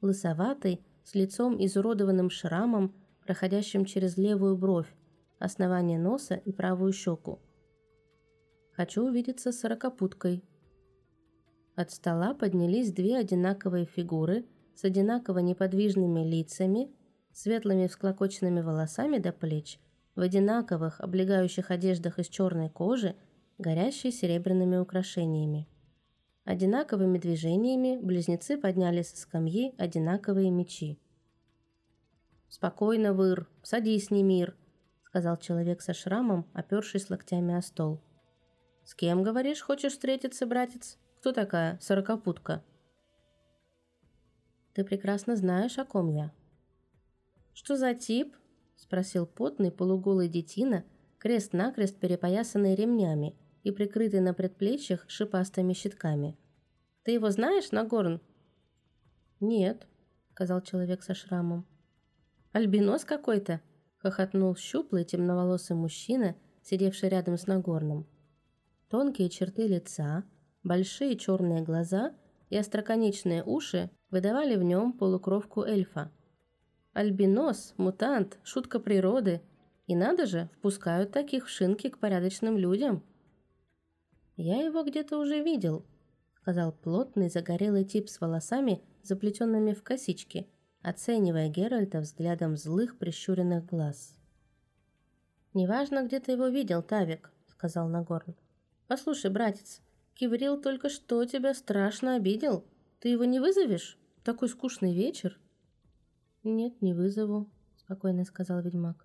Лысоватый, с лицом изуродованным шрамом, проходящим через левую бровь, основание носа и правую щеку. Хочу увидеться с сорокопуткой». От стола поднялись две одинаковые фигуры с одинаково неподвижными лицами, светлыми всклокоченными волосами до плеч, в одинаковых облегающих одеждах из черной кожи, горящей серебряными украшениями. Одинаковыми движениями близнецы подняли со скамьи одинаковые мечи. «Спокойно, Выр, садись, Немир», — сказал человек со шрамом, опершись локтями о стол. «С кем, говоришь, хочешь встретиться, братец? Кто такая сорокопутка?» «Ты прекрасно знаешь, о ком я». «Что за тип?» – спросил потный полуголый детина, крест-накрест перепоясанный ремнями и прикрытый на предплечьях шипастыми щитками. «Ты его знаешь, Нагорн?» «Нет», – сказал человек со шрамом. «Альбинос какой-то?» – хохотнул щуплый темноволосый мужчина, сидевший рядом с Нагорным. Тонкие черты лица, большие черные глаза и остроконечные уши выдавали в нем полукровку эльфа. Альбинос, мутант, шутка природы. И надо же, впускают таких в шинки к порядочным людям. «Я его где-то уже видел», — сказал плотный загорелый тип с волосами, заплетенными в косички, оценивая Геральта взглядом злых прищуренных глаз. «Неважно, где ты его видел, Тавик», — сказал Нагорн. «Послушай, братец, Киврил только что тебя страшно обидел. Ты его не вызовешь? Такой скучный вечер». «Нет, не вызову», — спокойно сказал ведьмак.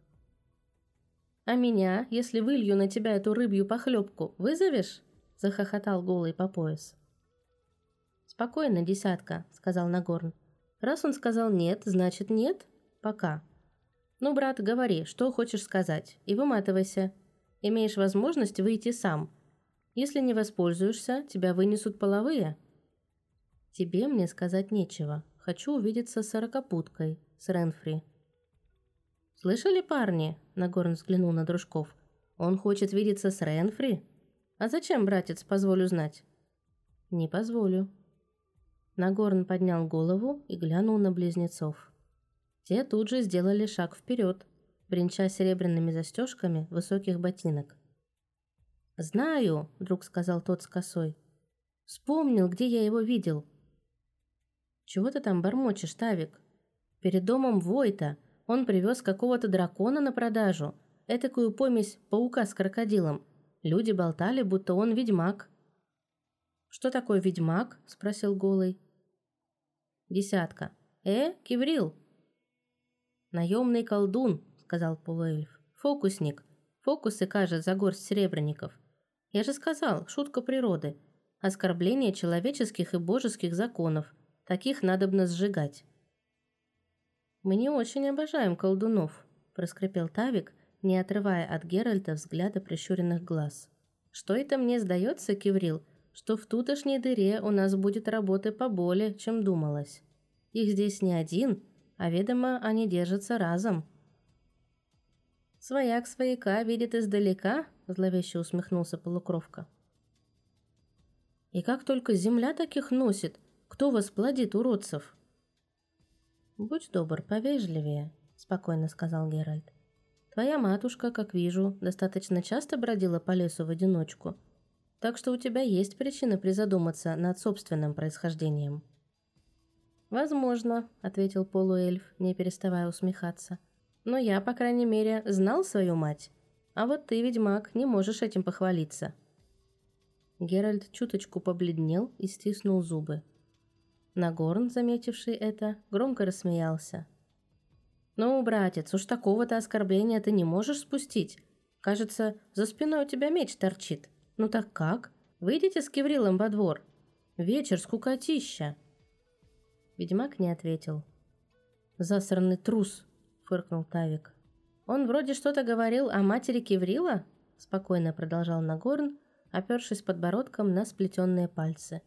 «А меня, если вылью на тебя эту рыбью похлебку, вызовешь?» — захохотал голый по пояс. «Спокойно, десятка», — сказал Нагорн. «Раз он сказал нет, значит нет. Пока. Ну, брат, говори, что хочешь сказать, и выматывайся. Имеешь возможность выйти сам, если не воспользуешься, тебя вынесут половые. Тебе мне сказать нечего. Хочу увидеться с сорокопуткой, с Ренфри. Слышали, парни? Нагорн взглянул на дружков. Он хочет видеться с Ренфри? А зачем, братец, позволю знать? Не позволю. Нагорн поднял голову и глянул на близнецов. Те тут же сделали шаг вперед, бренча серебряными застежками высоких ботинок. «Знаю», — вдруг сказал тот с косой. «Вспомнил, где я его видел». «Чего ты там бормочешь, Тавик?» «Перед домом Войта. Он привез какого-то дракона на продажу. Этакую помесь паука с крокодилом. Люди болтали, будто он ведьмак». «Что такое ведьмак?» — спросил Голый. «Десятка. Э, Киврил?» «Наемный колдун», — сказал полуэльф. «Фокусник. Фокусы кажет за горсть серебряников. Я же сказал, шутка природы. Оскорбление человеческих и божеских законов. Таких надобно сжигать. Мы не очень обожаем колдунов, проскрипел Тавик, не отрывая от Геральта взгляда прищуренных глаз. Что это мне сдается, Киврил, что в тутошней дыре у нас будет работы поболее, чем думалось. Их здесь не один, а ведомо они держатся разом. Свояк свояка видит издалека, зловеще усмехнулся полукровка. И как только земля таких носит, кто вас плодит, уродцев? Будь добр, повежливее, спокойно сказал Геральт. Твоя матушка, как вижу, достаточно часто бродила по лесу в одиночку, так что у тебя есть причина призадуматься над собственным происхождением. Возможно, ответил полуэльф, не переставая усмехаться. Но я, по крайней мере, знал свою мать. А вот ты, ведьмак, не можешь этим похвалиться. Геральт чуточку побледнел и стиснул зубы. Нагорн, заметивший это, громко рассмеялся. «Ну, братец, уж такого-то оскорбления ты не можешь спустить. Кажется, за спиной у тебя меч торчит. Ну так как? Выйдите с Киврилом во двор. Вечер скукотища». Ведьмак не ответил. «Засранный трус», — фыркнул Тавик. «Он вроде что-то говорил о матери Киврила?» — спокойно продолжал Нагорн, опершись подбородком на сплетенные пальцы.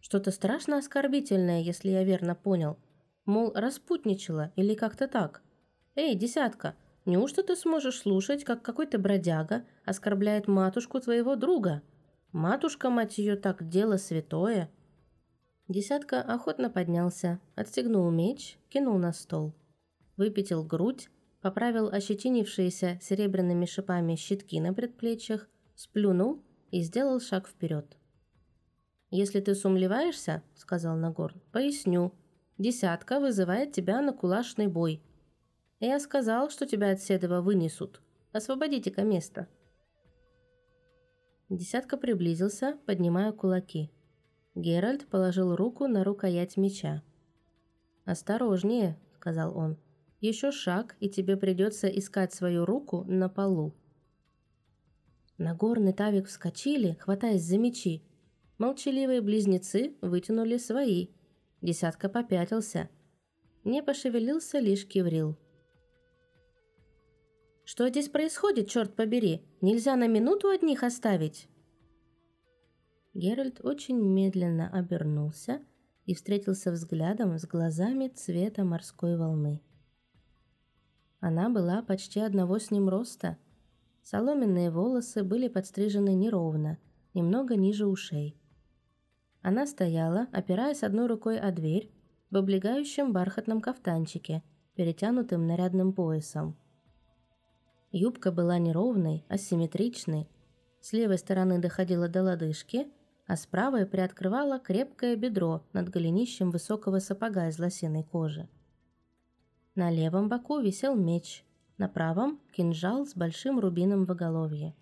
«Что-то страшно оскорбительное, если я верно понял. Мол, распутничала или как-то так. Эй, десятка, неужто ты сможешь слушать, как какой-то бродяга оскорбляет матушку твоего друга? Матушка, мать ее, так дело святое». Десятка охотно поднялся, отстегнул меч, кинул на стол. Выпятил грудь, поправил ощетинившиеся серебряными шипами щитки на предплечьях, сплюнул и сделал шаг вперед. «Если ты сумлеваешься, — сказал Нагорн, — поясню. Десятка вызывает тебя на кулашный бой. Я сказал, что тебя от Седова вынесут. Освободите-ка место». Десятка приблизился, поднимая кулаки. Геральт положил руку на рукоять меча. «Осторожнее», — сказал он. «Еще шаг, и тебе придется искать свою руку на полу». Нагорный Тавик вскочили, хватаясь за мечи. Молчаливые близнецы вытянули свои. Десятка попятился. Не пошевелился лишь Киврил. «Что здесь происходит, черт побери? Нельзя на минуту одних оставить?» Геральт очень медленно обернулся и встретился взглядом с глазами цвета морской волны. Она была почти одного с ним роста – Соломенные волосы были подстрижены неровно, немного ниже ушей. Она стояла, опираясь одной рукой о дверь, в облегающем бархатном кафтанчике, перетянутым нарядным поясом. Юбка была неровной, асимметричной. С левой стороны доходила до лодыжки, а с правой приоткрывала крепкое бедро над голенищем высокого сапога из лосиной кожи. На левом боку висел меч, на правом – кинжал с большим рубином в оголовье.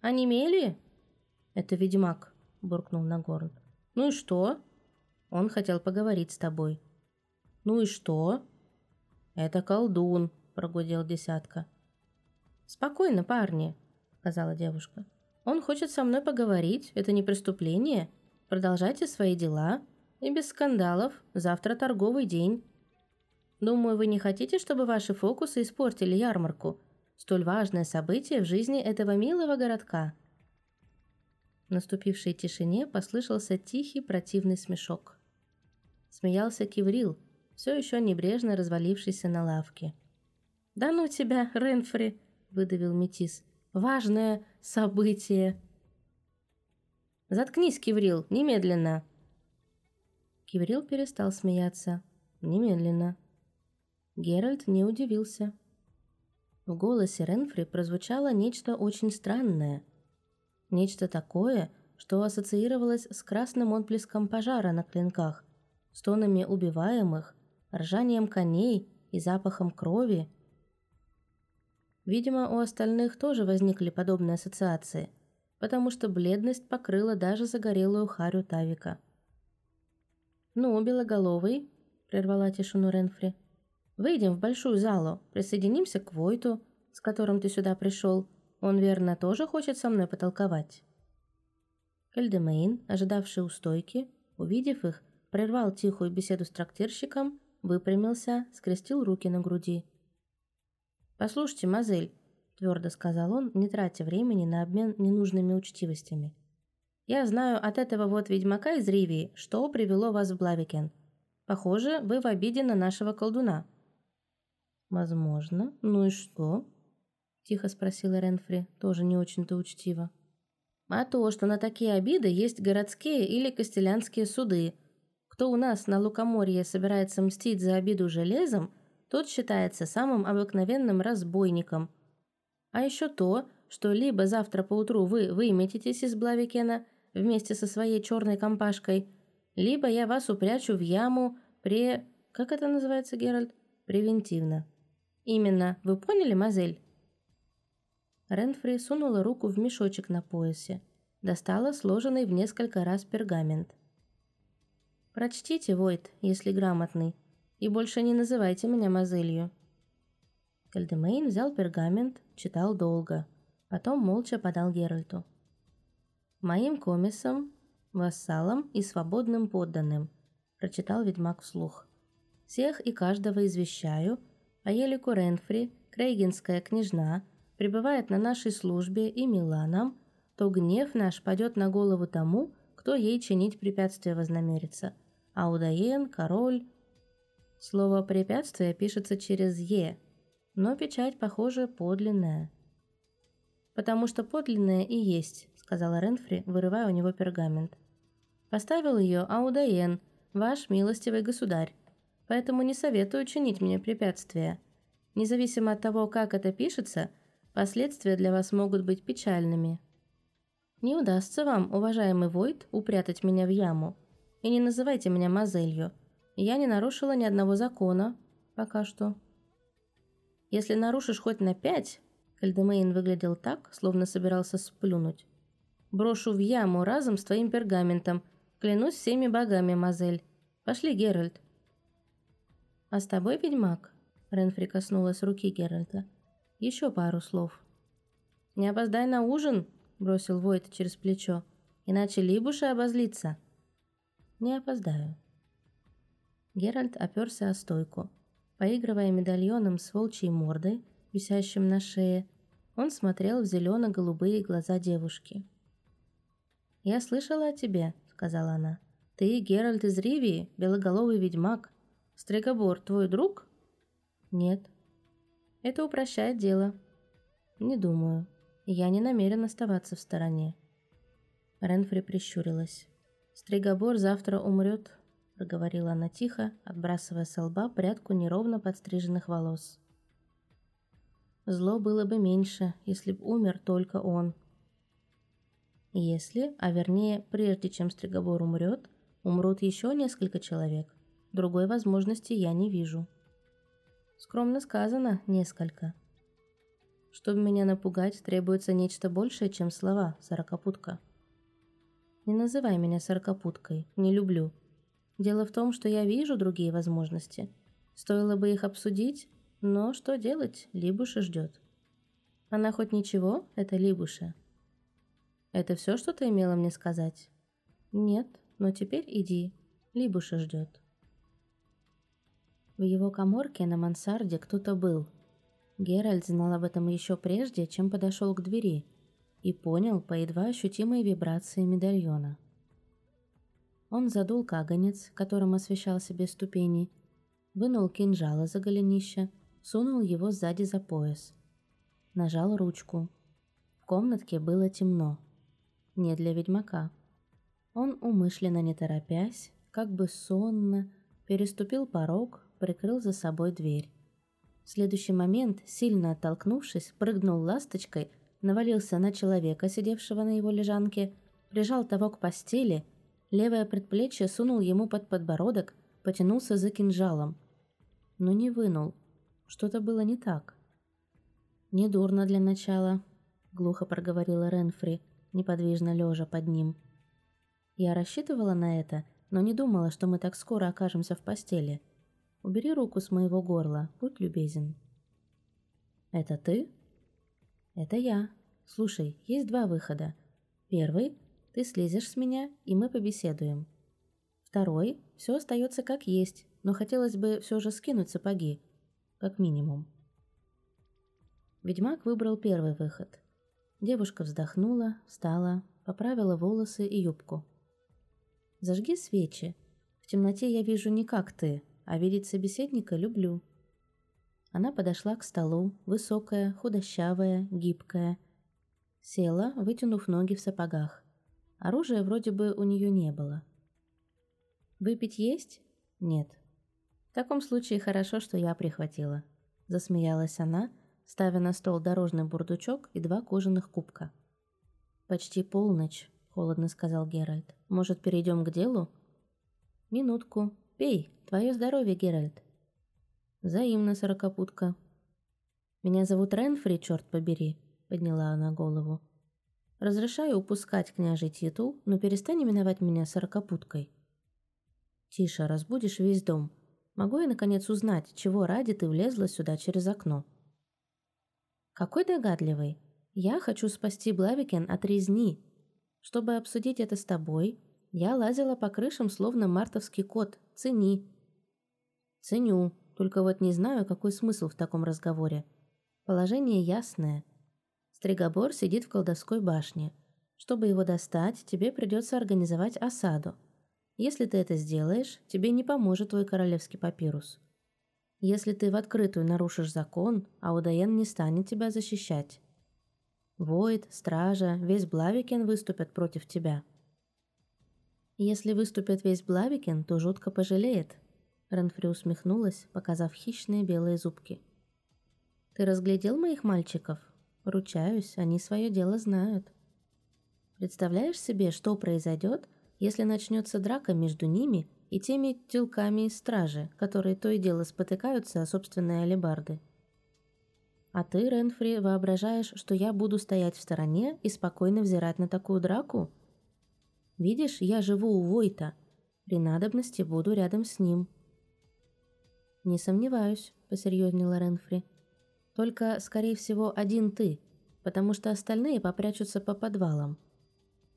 «Онемели?» «Это ведьмак», – буркнул Нагорн. «Ну и что?» «Он хотел поговорить с тобой». «Ну и что?» «Это колдун», – прогудел десятка. «Спокойно, парни», – сказала девушка. «Он хочет со мной поговорить, это не преступление. Продолжайте свои дела, и без скандалов, завтра торговый день». Думаю, вы не хотите, чтобы ваши фокусы испортили ярмарку. Столь важное событие в жизни этого милого городка. В наступившей тишине послышался тихий противный смешок. Смеялся Киврил, все еще небрежно развалившийся на лавке. «Да ну тебя, Ренфри!» – выдавил Метис. «Важное событие!» «Заткнись, Киврил, немедленно!» Киврил перестал смеяться. Немедленно. Геральт не удивился. В голосе Ренфри прозвучало нечто очень странное. Нечто такое, что ассоциировалось с красным отблеском пожара на клинках, стонами убиваемых, ржанием коней и запахом крови. Видимо, у остальных тоже возникли подобные ассоциации, потому что бледность покрыла даже загорелую харю Тавика. «Ну, белоголовый», — прервала тишину Ренфри, — Выйдем в большую залу, присоединимся к Войту, с которым ты сюда пришел, Он, верно, тоже хочет со мной потолковать?» Кельдемейн, ожидавший у стойки, увидев их, прервал тихую беседу с трактирщиком, выпрямился, скрестил руки на груди. «Послушайте, мазель», — твердо сказал он, не тратя времени на обмен ненужными учтивостями. «Я знаю от этого вот ведьмака из Ривии, что привело вас в Блавикен. Похоже, вы в обиде на нашего колдуна». «Возможно. Ну и что?» — тихо спросила Ренфри, тоже не очень-то учтиво. «А то, что на такие обиды есть городские или костелянские суды. Кто у нас на Лукоморье собирается мстить за обиду железом, тот считается самым обыкновенным разбойником. А еще то, что либо завтра поутру вы выметитесь из Блавикена вместе со своей черной компашкой, либо я вас упрячу в яму пре... Как это называется, Геральт? Превентивно. Именно, вы поняли, мазель? Ренфри сунула руку в мешочек на поясе, достала сложенный в несколько раз пергамент. «Прочтите, Войт, если грамотный, и больше не называйте меня мазелью». Кальдемейн взял пергамент, читал долго, потом молча подал Геральту. «Моим комиссом, вассалом и свободным подданным», прочитал ведьмак вслух. «Всех и каждого извещаю, а Елику Ренфри, крейгенская княжна, пребывает на нашей службе и мила нам, то гнев наш падет на голову тому, кто ей чинить препятствия вознамерится. Аудаен, король... Слово «препятствие» пишется через «е», но печать, похоже, подлинная. «Потому что подлинная и есть», — сказала Ренфри, вырывая у него пергамент. «Поставил ее Аудаен, ваш милостивый государь поэтому не советую чинить мне препятствия. Независимо от того, как это пишется, последствия для вас могут быть печальными. Не удастся вам, уважаемый Войт, упрятать меня в яму. И не называйте меня Мазелью. Я не нарушила ни одного закона. Пока что. Если нарушишь хоть на пять, Кальдемейн выглядел так, словно собирался сплюнуть. Брошу в яму разом с твоим пергаментом. Клянусь всеми богами, Мазель. Пошли, Геральт. «А с тобой, ведьмак?» Ренфри коснулась руки Геральта. «Еще пару слов». «Не опоздай на ужин!» бросил Войт через плечо. «Иначе Либуша обозлится». «Не опоздаю». Геральт оперся о стойку. Поигрывая медальоном с волчьей мордой, висящим на шее, он смотрел в зелено-голубые глаза девушки. «Я слышала о тебе», — сказала она. «Ты Геральт из Ривии, белоголовый ведьмак. Стригобор твой друг? Нет. Это упрощает дело. Не думаю. Я не намерен оставаться в стороне. Ренфри прищурилась. Стригобор завтра умрет, проговорила она тихо, отбрасывая с лба прядку неровно подстриженных волос. Зло было бы меньше, если б умер только он. Если, а вернее, прежде чем Стригобор умрет, умрут еще несколько человек. Другой возможности я не вижу. Скромно сказано, несколько. Чтобы меня напугать, требуется нечто большее, чем слова, сорокопутка. Не называй меня сорокопуткой, не люблю. Дело в том, что я вижу другие возможности. Стоило бы их обсудить, но что делать, Либуша ждет. Она хоть ничего, это Либуша. Это все, что ты имела мне сказать? Нет, но теперь иди, Либуша ждет. В его коморке на мансарде кто-то был. Геральт знал об этом еще прежде, чем подошел к двери, и понял по едва ощутимой вибрации медальона. Он задул каганец, которым освещал себе ступени, вынул кинжал из-за голенища, сунул его сзади за пояс. Нажал ручку. В комнатке было темно. Не для ведьмака. Он умышленно не торопясь, как бы сонно, переступил порог, прикрыл за собой дверь. В следующий момент, сильно оттолкнувшись, прыгнул ласточкой, навалился на человека, сидевшего на его лежанке, прижал того к постели, левое предплечье сунул ему под подбородок, потянулся за кинжалом. Но не вынул. Что-то было не так. «Недурно для начала», — глухо проговорила Ренфри, неподвижно лежа под ним. «Я рассчитывала на это, но не думала, что мы так скоро окажемся в постели». Убери руку с моего горла, будь любезен». «Это ты?» «Это я», слушай, есть два выхода. Первый – ты слезешь с меня, и мы побеседуем. Второй – все остается как есть, но хотелось бы все же скинуть сапоги. Как минимум. Ведьмак выбрал первый выход. Девушка вздохнула, встала, поправила волосы и юбку. «Зажги свечи. В темноте я вижу не как ты, а видеть собеседника люблю». Она подошла к столу, высокая, худощавая, гибкая. Села, вытянув ноги в сапогах. Оружия вроде бы у нее не было. «Выпить есть?» «Нет». «В таком случае хорошо, что я прихватила». Засмеялась она, ставя на стол дорожный бурдучок и два кожаных кубка. «Почти полночь», — холодно сказал Геральт. «Может, перейдем к делу?» «Минутку. Пей. Твое здоровье, Геральт». «Взаимно, сорокопутка». «Меня зовут Ренфри, черт побери», — подняла она голову. «Разрешаю упускать княжий титул, но перестань именовать меня сорокопуткой». «Тише, разбудишь весь дом. Могу я, наконец, узнать, чего ради ты влезла сюда через окно?» «Какой догадливый. Я хочу спасти Блавикен от резни. Чтобы обсудить это с тобой, я лазила по крышам, словно мартовский кот. Цени». «Ценю», только вот не знаю, какой смысл в таком разговоре. Положение ясное. Стригобор сидит в колдовской башне. Чтобы его достать, тебе придется организовать осаду. Если ты это сделаешь, тебе не поможет твой королевский папирус. Если ты в открытую нарушишь закон, Аудаен не станет тебя защищать. Войт, стража, весь Блавикен выступят против тебя. Если выступит весь Блавикен, то жутко пожалеет, Ренфри усмехнулась, показав хищные белые зубки. «Ты разглядел моих мальчиков? Ручаюсь, они свое дело знают. Представляешь себе, что произойдет, если начнется драка между ними и теми тюлками из стражи, которые то и дело спотыкаются о собственные алебарды? А ты, Ренфри, воображаешь, что я буду стоять в стороне и спокойно взирать на такую драку? Видишь, я живу у Войта. При надобности буду рядом с ним». «Не сомневаюсь», — посерьезнела Ренфри. «Только, скорее всего, один ты, потому что остальные попрячутся по подвалам.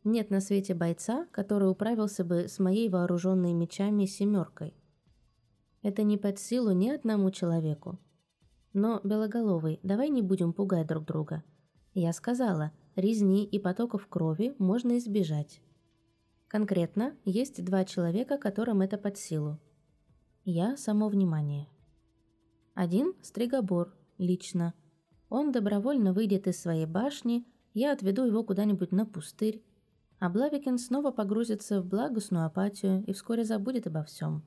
Нет на свете бойца, который управился бы с моей вооруженной мечами семеркой. Это не под силу ни одному человеку. Но, Белоголовый, давай не будем пугать друг друга. Я сказала, резни и потоков крови можно избежать. Конкретно, есть два человека, которым это под силу. Я – само внимание. Один – Стригобор, лично. Он добровольно выйдет из своей башни, я отведу его куда-нибудь на пустырь, а Блавикин снова погрузится в благостную апатию и вскоре забудет обо всем.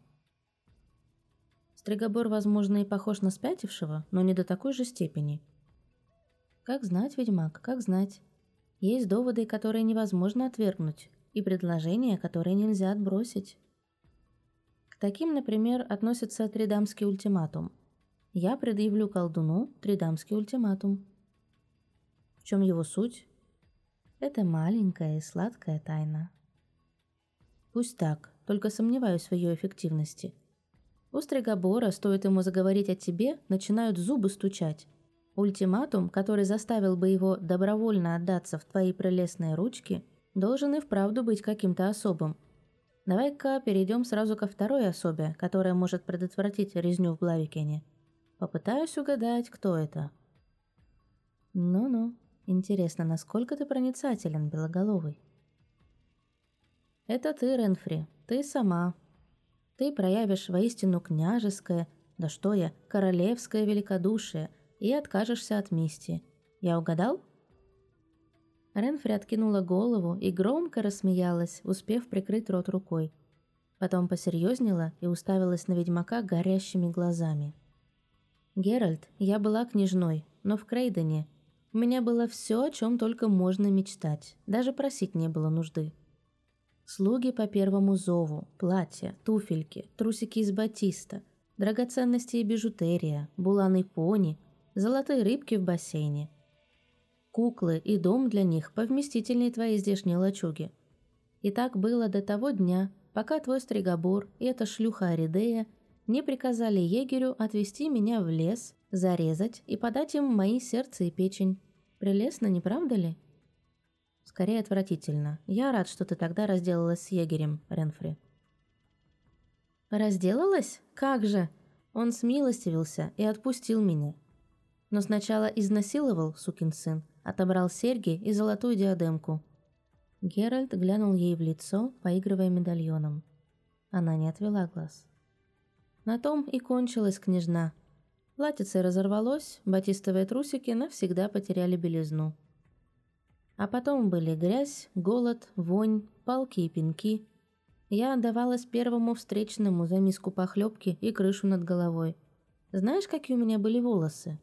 Стригобор, возможно, и похож на спятившего, но не до такой же степени. Как знать, ведьмак, как знать. Есть доводы, которые невозможно отвергнуть, и предложения, которые нельзя отбросить. Таким, например, относится тридамский ультиматум. Я предъявлю колдуну тридамский ультиматум. В чем его суть? Это маленькая и сладкая тайна. Пусть так, только сомневаюсь в ее эффективности. У Стригобора, стоит ему заговорить о тебе, начинают зубы стучать. Ультиматум, который заставил бы его добровольно отдаться в твои прелестные ручки, должен и вправду быть каким-то особым – Давай-ка перейдем сразу ко второй особе, которая может предотвратить резню в Блавикене. Попытаюсь угадать, кто это. Ну-ну, интересно, насколько ты проницателен, Белоголовый? Это ты, Ренфри, ты сама. Ты проявишь воистину княжеское, да что я, королевское великодушие и откажешься от мести. Я угадал? Ренфри откинула голову и громко рассмеялась, успев прикрыть рот рукой. Потом посерьезнела и уставилась на ведьмака горящими глазами. «Геральт, я была княжной, но в Крейдене. У меня было все, о чем только можно мечтать. Даже просить не было нужды. Слуги по первому зову, платья, туфельки, трусики из батиста, драгоценности и бижутерия, буланы пони, золотые рыбки в бассейне – куклы и дом для них повместительнее твоей здешней лачуги. И так было до того дня, пока твой стригобор и эта шлюха Аридея не приказали егерю отвезти меня в лес, зарезать и подать им мои сердце и печень. Прелестно, не правда ли? Скорее отвратительно. Я рад, что ты тогда разделалась с егерем, Ренфри. Разделалась? Как же? Он смилостивился и отпустил меня. Но сначала изнасиловал, сукин сын, отобрал серьги и золотую диадемку. Геральт глянул ей в лицо, поигрывая медальоном. Она не отвела глаз. На том и кончилась княжна. Платьице разорвалось, батистовые трусики навсегда потеряли белизну. А потом были грязь, голод, вонь, палки и пинки. Я отдавалась первому встречному за миску похлебки и крышу над головой. Знаешь, какие у меня были волосы?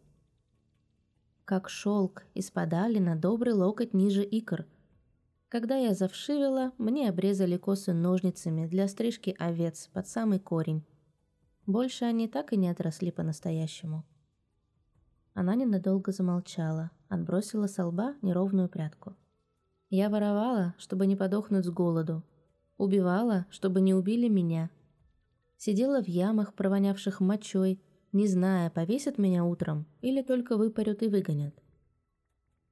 Как шелк, и спадали на добрый локоть ниже икр. Когда я завшивела, мне обрезали косы ножницами для стрижки овец под самый корень. Больше они так и не отросли по-настоящему. Она ненадолго замолчала, отбросила со лба неровную прядку. Я воровала, чтобы не подохнуть с голоду. Убивала, чтобы не убили меня. Сидела в ямах, провонявших мочой, не зная, повесят меня утром или только выпарют и выгонят.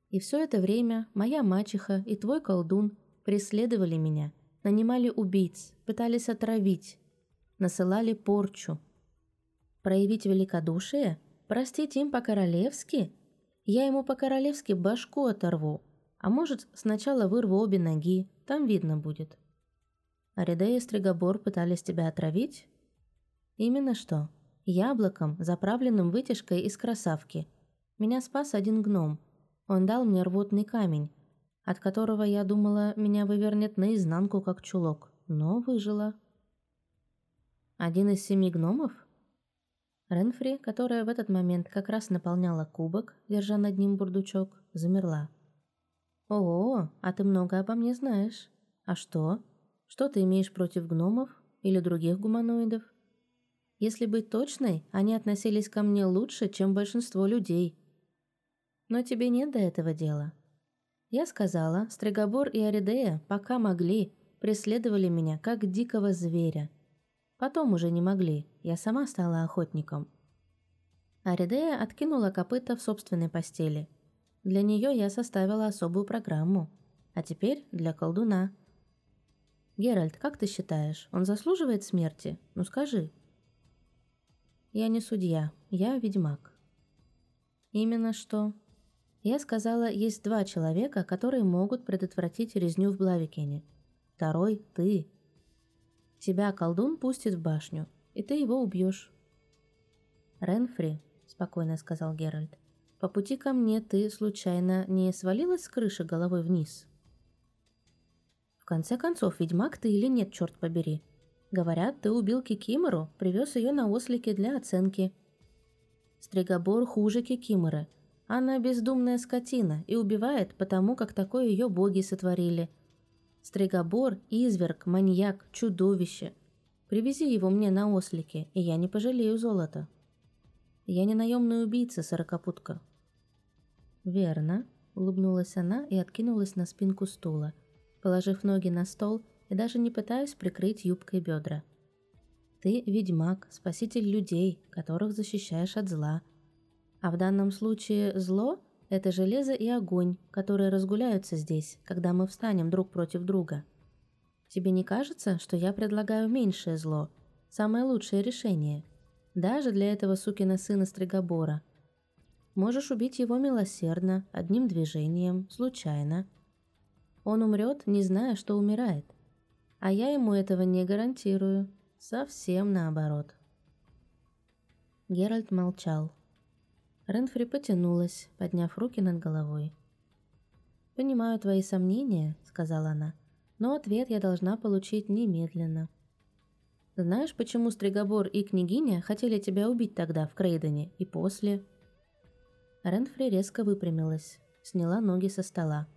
И все это время моя мачеха и твой колдун преследовали меня, нанимали убийц, пытались отравить, насылали порчу. Проявить великодушие – Простить им по-королевски? Я ему по-королевски башку оторву. А может, сначала вырву обе ноги, там видно будет. Ариде и Стригобор пытались тебя отравить? Именно что. Яблоком, заправленным вытяжкой из красавки. Меня спас один гном. Он дал мне рвотный камень, от которого, я думала, меня вывернет наизнанку, как чулок. Но выжила. Один из семи гномов? Ренфри, которая в этот момент как раз наполняла кубок, держа над ним бурдучок, замерла. «О, а ты много обо мне знаешь. А что? Что ты имеешь против гномов или других гуманоидов? Если быть точной, они относились ко мне лучше, чем большинство людей. Но тебе нет до этого дела. Я сказала, Стригобор и Аридея, пока могли, преследовали меня, как дикого зверя. Потом уже не могли, я сама стала охотником. Аридея откинула копыта в собственной постели. Для нее я составила особую программу. А теперь для колдуна. «Геральт, как ты считаешь, он заслуживает смерти? Ну скажи». «Я не судья, я ведьмак». «Именно что?» Я сказала, есть два человека, которые могут предотвратить резню в Блавикене. Второй — ты. Тебя колдун пустит в башню, и ты его убьешь. «Ренфри», — спокойно сказал Геральт, — «по пути ко мне ты, случайно, не свалилась с крыши головой вниз?» «В конце концов, ведьмак ты или нет, черт побери? Говорят, ты убил Кикимору, привез ее на ослике для оценки». «Стригобор хуже Кикиморы. Она бездумная скотина и убивает потому, как такое ее боги сотворили. Стригобор, изверг, маньяк, чудовище. Привези его мне на ослике, и я не пожалею золота. Я не наемный убийца, сорокопутка. Верно, улыбнулась она и откинулась на спинку стула, положив ноги на стол и даже не пытаясь прикрыть юбкой бедра. Ты ведьмак, спаситель людей, которых защищаешь от зла. А в данном случае зло это железо и огонь, которые разгуляются здесь, когда мы встанем друг против друга. Тебе не кажется, что я предлагаю меньшее зло, самое лучшее решение, даже для этого сукина сына Стригобора? Можешь убить его милосердно, одним движением, случайно. Он умрет, не зная, что умирает. А я ему этого не гарантирую. Совсем наоборот. Геральт молчал. Ренфри потянулась, подняв руки над головой. «Понимаю твои сомнения», — сказала она, — «но ответ я должна получить немедленно». «Знаешь, почему Стригобор и княгиня хотели тебя убить тогда в Крейдене и после?» Ренфри резко выпрямилась, сняла ноги со стола.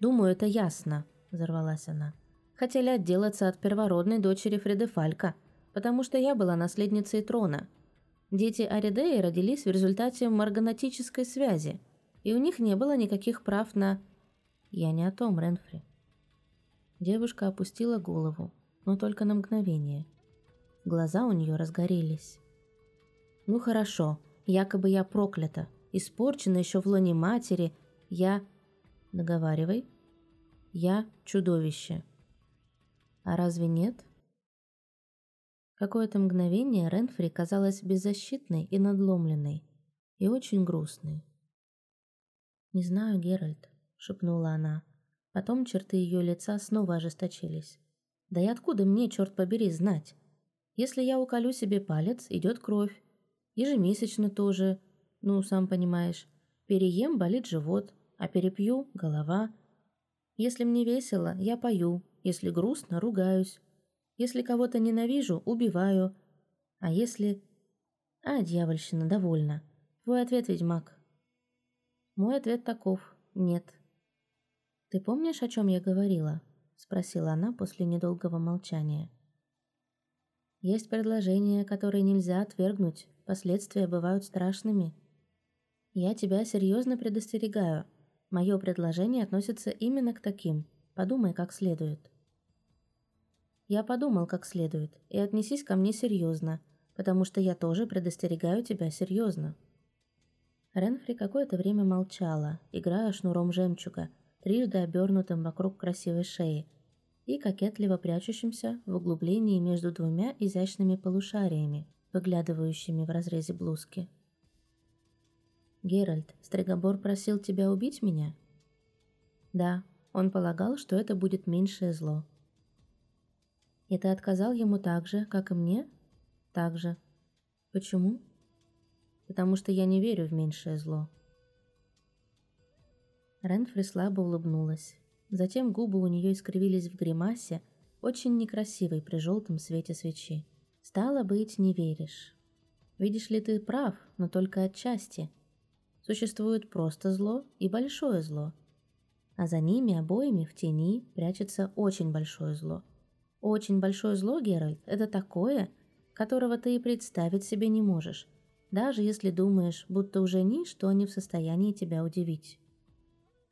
«Думаю, это ясно», — взорвалась она. «Хотели отделаться от первородной дочери Фредефалька, потому что я была наследницей трона, Дети Аридеи родились в результате марганатической связи, и у них не было никаких прав на... Я не о том, Ренфри. Девушка опустила голову, но только на мгновение. Глаза у нее разгорелись. «Ну хорошо, якобы я проклята, испорчена еще в лоне матери, Я... Договаривай. Я чудовище. А разве нет? Какое-то мгновение Ренфри казалась беззащитной и надломленной, и очень грустной. «Не знаю, Геральт», — шепнула она. Потом черты ее лица снова ожесточились. «Да и откуда мне, черт побери, знать? Если я уколю себе палец, идет кровь. Ежемесячно тоже. Ну, сам понимаешь. Переем, болит живот, а перепью – голова. Если мне весело, я пою. Если грустно, ругаюсь. Если кого-то ненавижу, убиваю. А если... А, дьявольщина, довольна. Твой ответ, ведьмак. Мой ответ таков. Нет. Ты помнишь, о чем я говорила? Спросила она после недолгого молчания. Есть предложения, которые нельзя отвергнуть, последствия бывают страшными. Я тебя серьезно предостерегаю. Мое предложение относится именно к таким. Подумай как следует. Я подумал как следует, и отнесись ко мне серьезно, потому что я тоже предостерегаю тебя серьезно. Ренфри какое-то время молчала, играя шнуром жемчуга, трижды обернутым вокруг красивой шеи, и кокетливо прячущимся в углублении между двумя изящными полушариями, выглядывающими в разрезе блузки. «Геральт, Стригобор просил тебя убить меня?» «Да, он полагал, что это будет меньшее зло». «И ты отказал ему так же, как и мне?» «Так же». «Почему?» «Потому что я не верю в меньшее зло». Ренфри слабо улыбнулась. Затем губы у нее искривились в гримасе, очень некрасивой при желтом свете свечи. «Стало быть, не веришь. Видишь ли, ты прав, но только отчасти. Существует просто зло и большое зло. А за ними обоими в тени прячется очень большое зло. Очень большое зло, Геральт, это такое, которого ты и представить себе не можешь, даже если думаешь, будто уже ничто не в состоянии тебя удивить.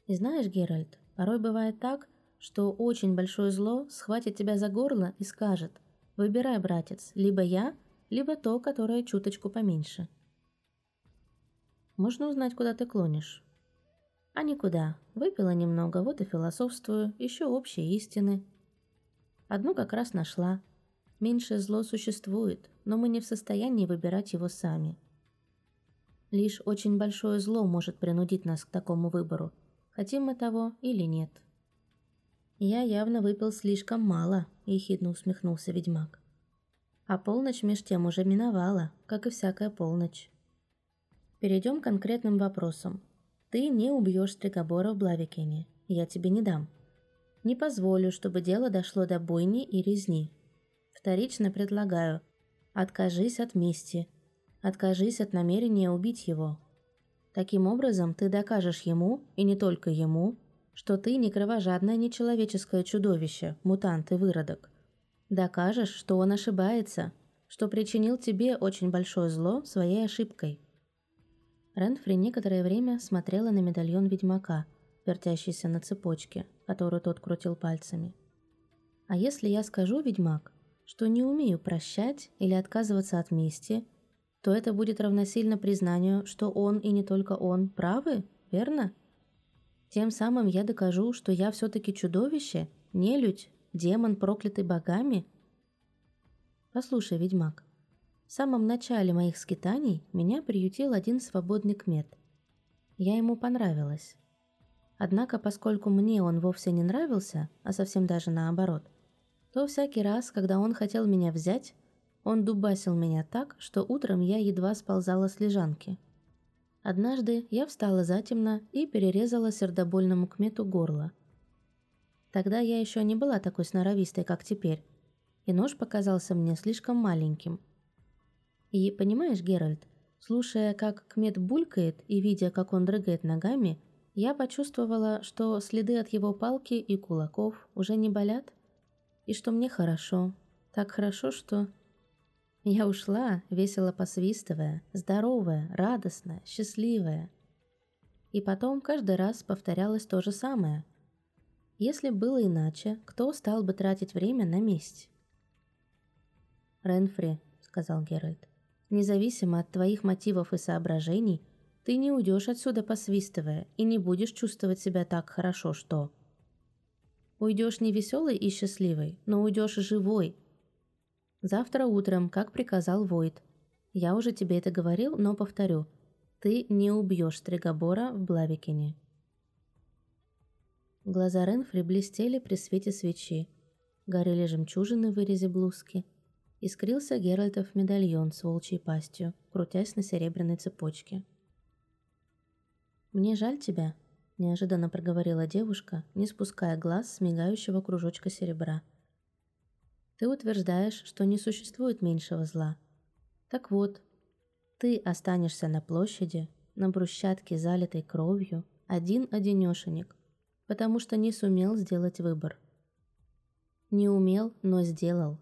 И знаешь, Геральт, Порой бывает так, что очень большое зло схватит тебя за горло и скажет «Выбирай, братец, либо я, либо то, которое чуточку поменьше». Можно узнать, куда ты клонишь? А никуда. Выпила немного, вот и философствую, еще общие истины. Одну как раз нашла. Меньшее зло существует, но мы не в состоянии выбирать его сами. Лишь очень большое зло может принудить нас к такому выбору – хотим мы того или нет. Я явно выпил слишком мало, ехидно усмехнулся ведьмак. А полночь меж тем уже миновала, как и всякая полночь. Перейдем к конкретным вопросам. Ты не убьешь Стригобора в Блавикене, я тебе не дам. Не позволю, чтобы дело дошло до бойни и резни. Вторично предлагаю, откажись от мести, откажись от намерения убить его, Таким образом, ты докажешь ему, и не только ему, что ты не кровожадное нечеловеческое чудовище, мутант и выродок. Докажешь, что он ошибается, что причинил тебе очень большое зло своей ошибкой. Ренфри некоторое время смотрела на медальон ведьмака, вертящийся на цепочке, которую тот крутил пальцами. «А если я скажу, ведьмак, что не умею прощать или отказываться от мести, то это будет равносильно признанию, что он и не только он правы, верно? Тем самым я докажу, что я все-таки чудовище, нелюдь, демон, проклятый богами. Послушай, ведьмак, в самом начале моих скитаний меня приютил один свободный кмет. Я ему понравилась. Однако, поскольку мне он вовсе не нравился, а совсем даже наоборот, то всякий раз, когда он хотел меня взять, он дубасил меня так, что утром я едва сползала с лежанки. Однажды я встала затемно и перерезала сердобольному кмету горло. Тогда я еще не была такой сноровистой, как теперь, и нож показался мне слишком маленьким. И, понимаешь, Геральт, слушая, как кмет булькает и видя, как он дрыгает ногами, я почувствовала, что следы от его палки и кулаков уже не болят, и что мне хорошо, так хорошо, что... Я ушла, весело посвистывая, здоровая, радостная, счастливая. И потом каждый раз повторялось то же самое. Если было иначе, кто стал бы тратить время на месть? «Ренфри», — сказал Геральт, — «независимо от твоих мотивов и соображений, Ты не уйдешь отсюда посвистывая и не будешь чувствовать себя так хорошо, что... Уйдешь не веселой и счастливой, но уйдешь живой. Завтра утром, как приказал Войд. Я уже тебе это говорил, но повторю. Ты не убьешь Стригобора в Блавикине. Глаза Ренфри блестели при свете свечи. Горели жемчужины в вырезе блузки. Искрился Геральтов медальон с волчьей пастью, крутясь на серебряной цепочке. «Мне жаль тебя», — неожиданно проговорила девушка, не спуская глаз с мигающего кружочка серебра. «Ты утверждаешь, что не существует меньшего зла. Так вот, ты останешься на площади, на брусчатке, залитой кровью, один-одинешенек, потому что не сумел сделать выбор. Не умел, но сделал.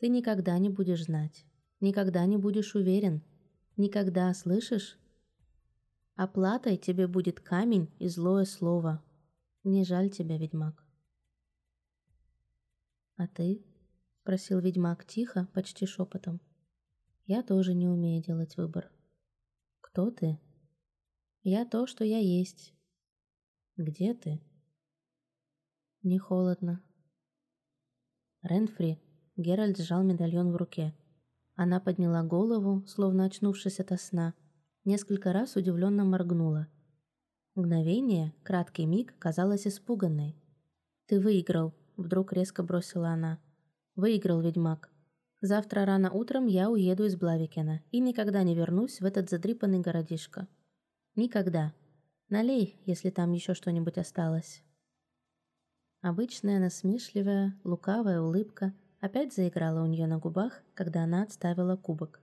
Ты никогда не будешь знать, никогда не будешь уверен, никогда, слышишь? Оплатой тебе будет камень и злое слово. Не жаль тебя, ведьмак. «А ты?» — спросил ведьмак тихо, почти шепотом. «Я тоже не умею делать выбор». «Кто ты?» «Я то, что я есть». «Где ты?» «Не холодно». Ренфри, Геральт сжал медальон в руке. Она подняла голову, словно очнувшись ото сна, несколько раз удивленно моргнула. Мгновение, краткий миг, казалась испуганной. «Ты выиграл», — вдруг резко бросила она. «Выиграл, ведьмак. Завтра рано утром я уеду из Блавикена и никогда не вернусь в этот задрипанный городишко. Никогда. Налей, если там еще что-нибудь осталось». Обычная насмешливая, лукавая улыбка опять заиграла у нее на губах, когда она отставила кубок.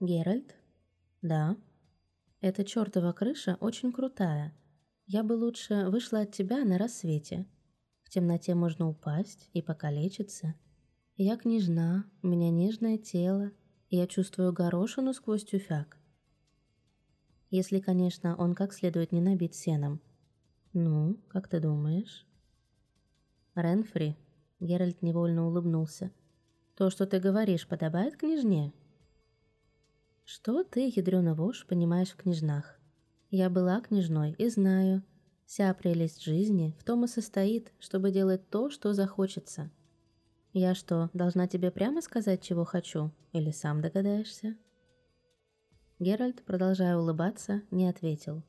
«Геральт?» «Да». «Эта чертова крыша очень крутая. Я бы лучше вышла от тебя на рассвете. В темноте можно упасть и покалечиться. Я княжна, у меня нежное тело, и я чувствую горошину сквозь тюфяк. Если, конечно, он как следует не набит сеном. Ну, как ты думаешь?» «Ренфри», — Геральт невольно улыбнулся, — «то, что ты говоришь, подобает княжне?» Что ты, ядрёна вошь, понимаешь в княжнах? Я была княжной и знаю. Вся прелесть жизни в том и состоит, чтобы делать то, что захочется. Я что, должна тебе прямо сказать, чего хочу? Или сам догадаешься?» Геральт, продолжая улыбаться, не ответил.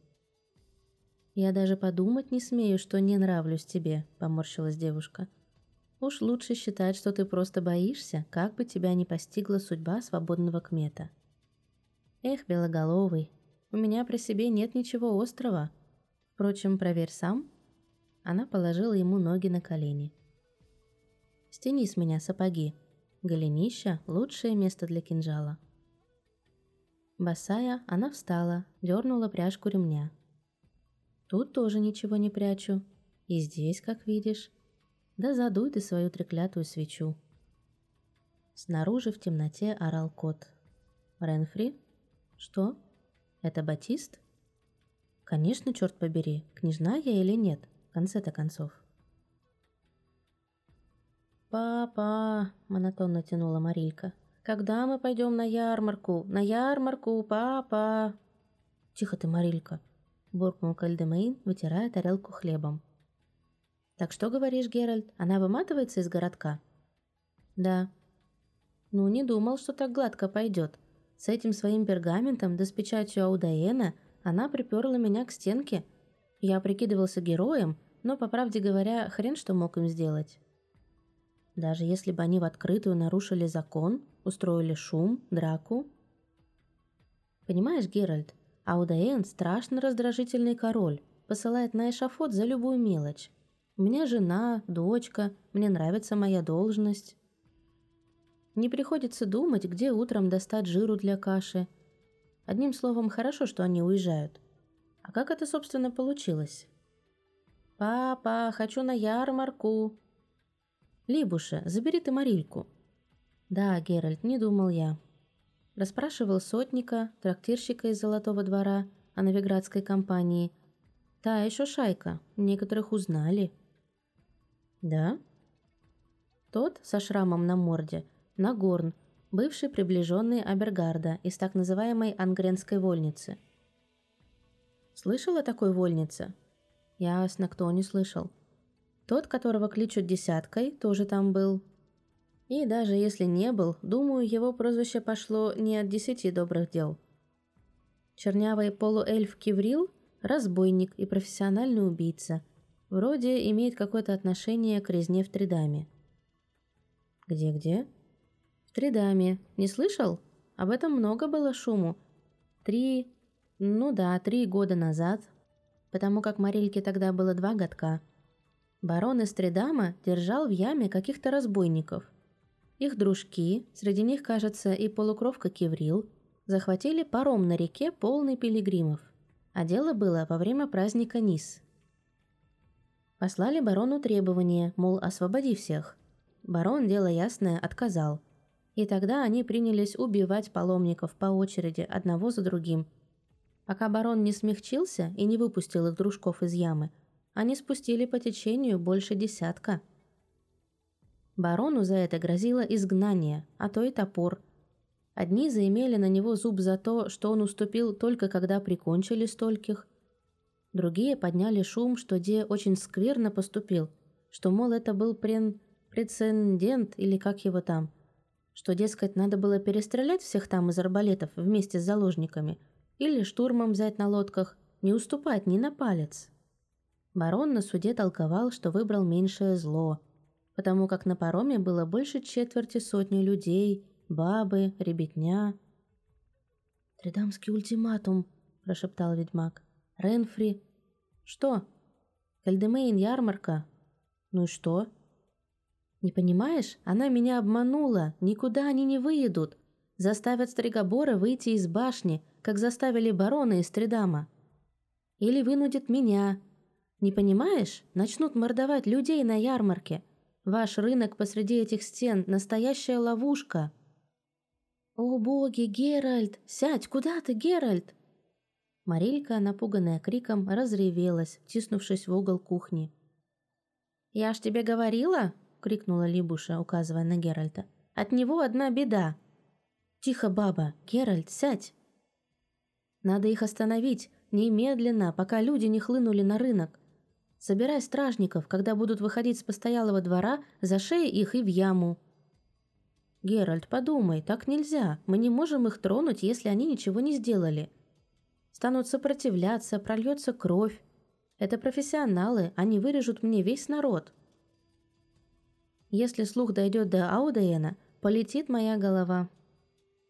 «Я даже подумать не смею, что не нравлюсь тебе», — поморщилась девушка. «Уж лучше считать, что ты просто боишься, как бы тебя не постигла судьба свободного кмета». Эх, белоголовый, у меня при себе нет ничего острого. Впрочем, проверь сам. Она положила ему ноги на колени. Стяни с меня сапоги. Голенища – лучшее место для кинжала. Босая, она встала, дернула пряжку ремня. Тут тоже ничего не прячу. И здесь, как видишь. Да задуй ты свою треклятую свечу. Снаружи в темноте орал кот. Ренфри «Что? Это Батист?» «Конечно, черт побери, княжна я или нет, в конце-то концов». «Папа!» — монотонно тянула Марилька. «Когда мы пойдем на ярмарку? На ярмарку, папа!» «Тихо ты, Марилька!» — буркнул Кальдемейн, вытирая тарелку хлебом. «Так что говоришь, Геральт, она выматывается из городка?» «Да». «Ну, не думал, что так гладко пойдет», с этим своим пергаментом да с печатью Аудаена она приперла меня к стенке. Я прикидывался героем, но, по правде говоря, хрен что мог им сделать. Даже если бы они в открытую нарушили закон, устроили шум, драку. Понимаешь, Геральт, Аудаен страшно раздражительный король, посылает на эшафот за любую мелочь. У меня жена, дочка, мне нравится моя должность. Не приходится думать, где утром достать жиру для каши. Одним словом, хорошо, что они уезжают. А как это, собственно, получилось? «Папа, хочу на ярмарку!» «Либуша, забери ты Марильку!» «Да, Геральт, не думал я». Расспрашивал сотника, трактирщика из Золотого двора, о новиградской компании. Та еще шайка, некоторых узнали. «Да?» Тот со шрамом на морде – Нагорн, бывший приближенный Абергарда из так называемой Ангренской вольницы. Слышал о такой вольнице? Ясно, кто не слышал. Тот, которого кличут десяткой, тоже там был. И даже если не был, думаю, его прозвище пошло не от десяти добрых дел. Чернявый полуэльф Киврил – разбойник и профессиональный убийца. Вроде имеет какое-то отношение к резне в Тридаме. Где-где? В Тридаме. Не слышал? Об этом много было шуму. Три... Ну да, три года назад. Потому как Марильке тогда было два годка. Барон из Тридама держал в яме каких-то разбойников. Их дружки, среди них, кажется, и полукровка Киврил – захватили паром на реке, полный пилигримов. А дело было во время праздника Низ. Послали барону требование, мол, освободи всех. Барон, дело ясное, отказал. И тогда они принялись убивать паломников по очереди, одного за другим. Пока барон не смягчился и не выпустил их дружков из ямы, они спустили по течению больше десятка. Барону за это грозило изгнание, а то и топор – Одни заимели на него зуб за то, что он уступил только когда прикончили стольких. Другие подняли шум, что Де очень скверно поступил, что, мол, это был прен... прецедент или как его там, что, дескать, надо было перестрелять всех там из арбалетов вместе с заложниками или штурмом взять на лодках, не уступать ни на палец. Барон на суде толковал, что выбрал меньшее зло, потому как на пароме было больше четверти сотни людей – бабы, ребятня. «Тридамский ультиматум», – прошептал ведьмак. «Ренфри». «Что?» «Кальдемейн ярмарка». «Ну и что?» «Не понимаешь? Она меня обманула. Никуда они не выедут. Заставят Стригобора выйти из башни, как заставили барона из Тридама. Или вынудят меня. Не понимаешь? Начнут мордовать людей на ярмарке. Ваш рынок посреди этих стен – настоящая ловушка». «О боги, Геральт! Сядь! Куда ты, Геральт?» Марилька, напуганная криком, разревелась, тиснувшись в угол кухни. «Я ж тебе говорила!» — крикнула Либуша, указывая на Геральта. «От него одна беда!» «Тихо, баба! Геральт, сядь!» «Надо их остановить, немедленно, пока люди не хлынули на рынок. Собирай стражников, когда будут выходить с постоялого двора, за шеи их и в яму!» «Геральт, подумай, так нельзя. Мы не можем их тронуть, если они ничего не сделали. Станут сопротивляться, прольется кровь. Это профессионалы, они вырежут мне весь народ». Если слух дойдет до Аудеена, полетит моя голова.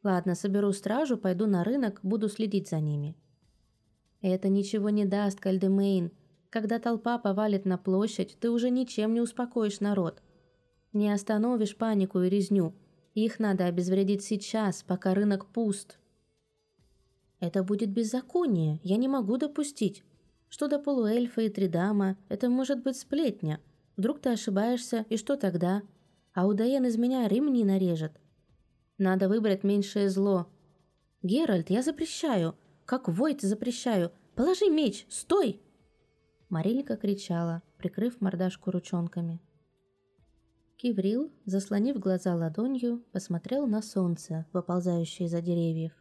Ладно, соберу стражу, пойду на рынок, буду следить за ними. Это ничего не даст, Кальдемейн. Когда толпа повалит на площадь, ты уже ничем не успокоишь народ. Не остановишь панику и резню. Их надо обезвредить сейчас, пока рынок пуст. Это будет беззаконие, я не могу допустить. Что до полуэльфа и тридама, это может быть сплетня. Вдруг ты ошибаешься, и что тогда? А Удаен из меня ремни нарежет. Надо выбрать меньшее зло. Геральт, я запрещаю. Как Войт запрещаю. Положи меч, стой! Марилька кричала, прикрыв мордашку ручонками. Киврил, заслонив глаза ладонью, посмотрел на солнце, выползающее за деревьев.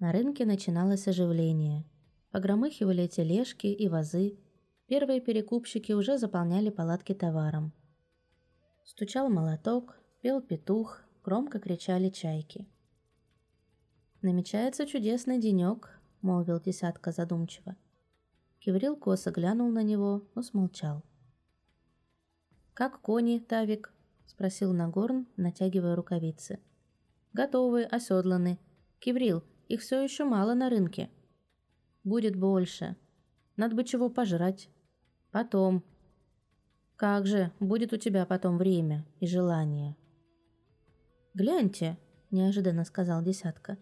На рынке начиналось оживление. Погромыхивали тележки и вазы. Первые перекупщики уже заполняли палатки товаром. Стучал молоток, пел петух, громко кричали чайки. «Намечается чудесный денек», — молвил десятка задумчиво. Киврил косо глянул на него, но смолчал. «Как кони, Тавик?» – спросил Нагорн, натягивая рукавицы. «Готовы, оседланы. Киврил, их все еще мало на рынке». «Будет больше. Надо бы чего пожрать. Потом». «Как же, будет у тебя потом время и желание». «Гляньте», – неожиданно сказал Десятка.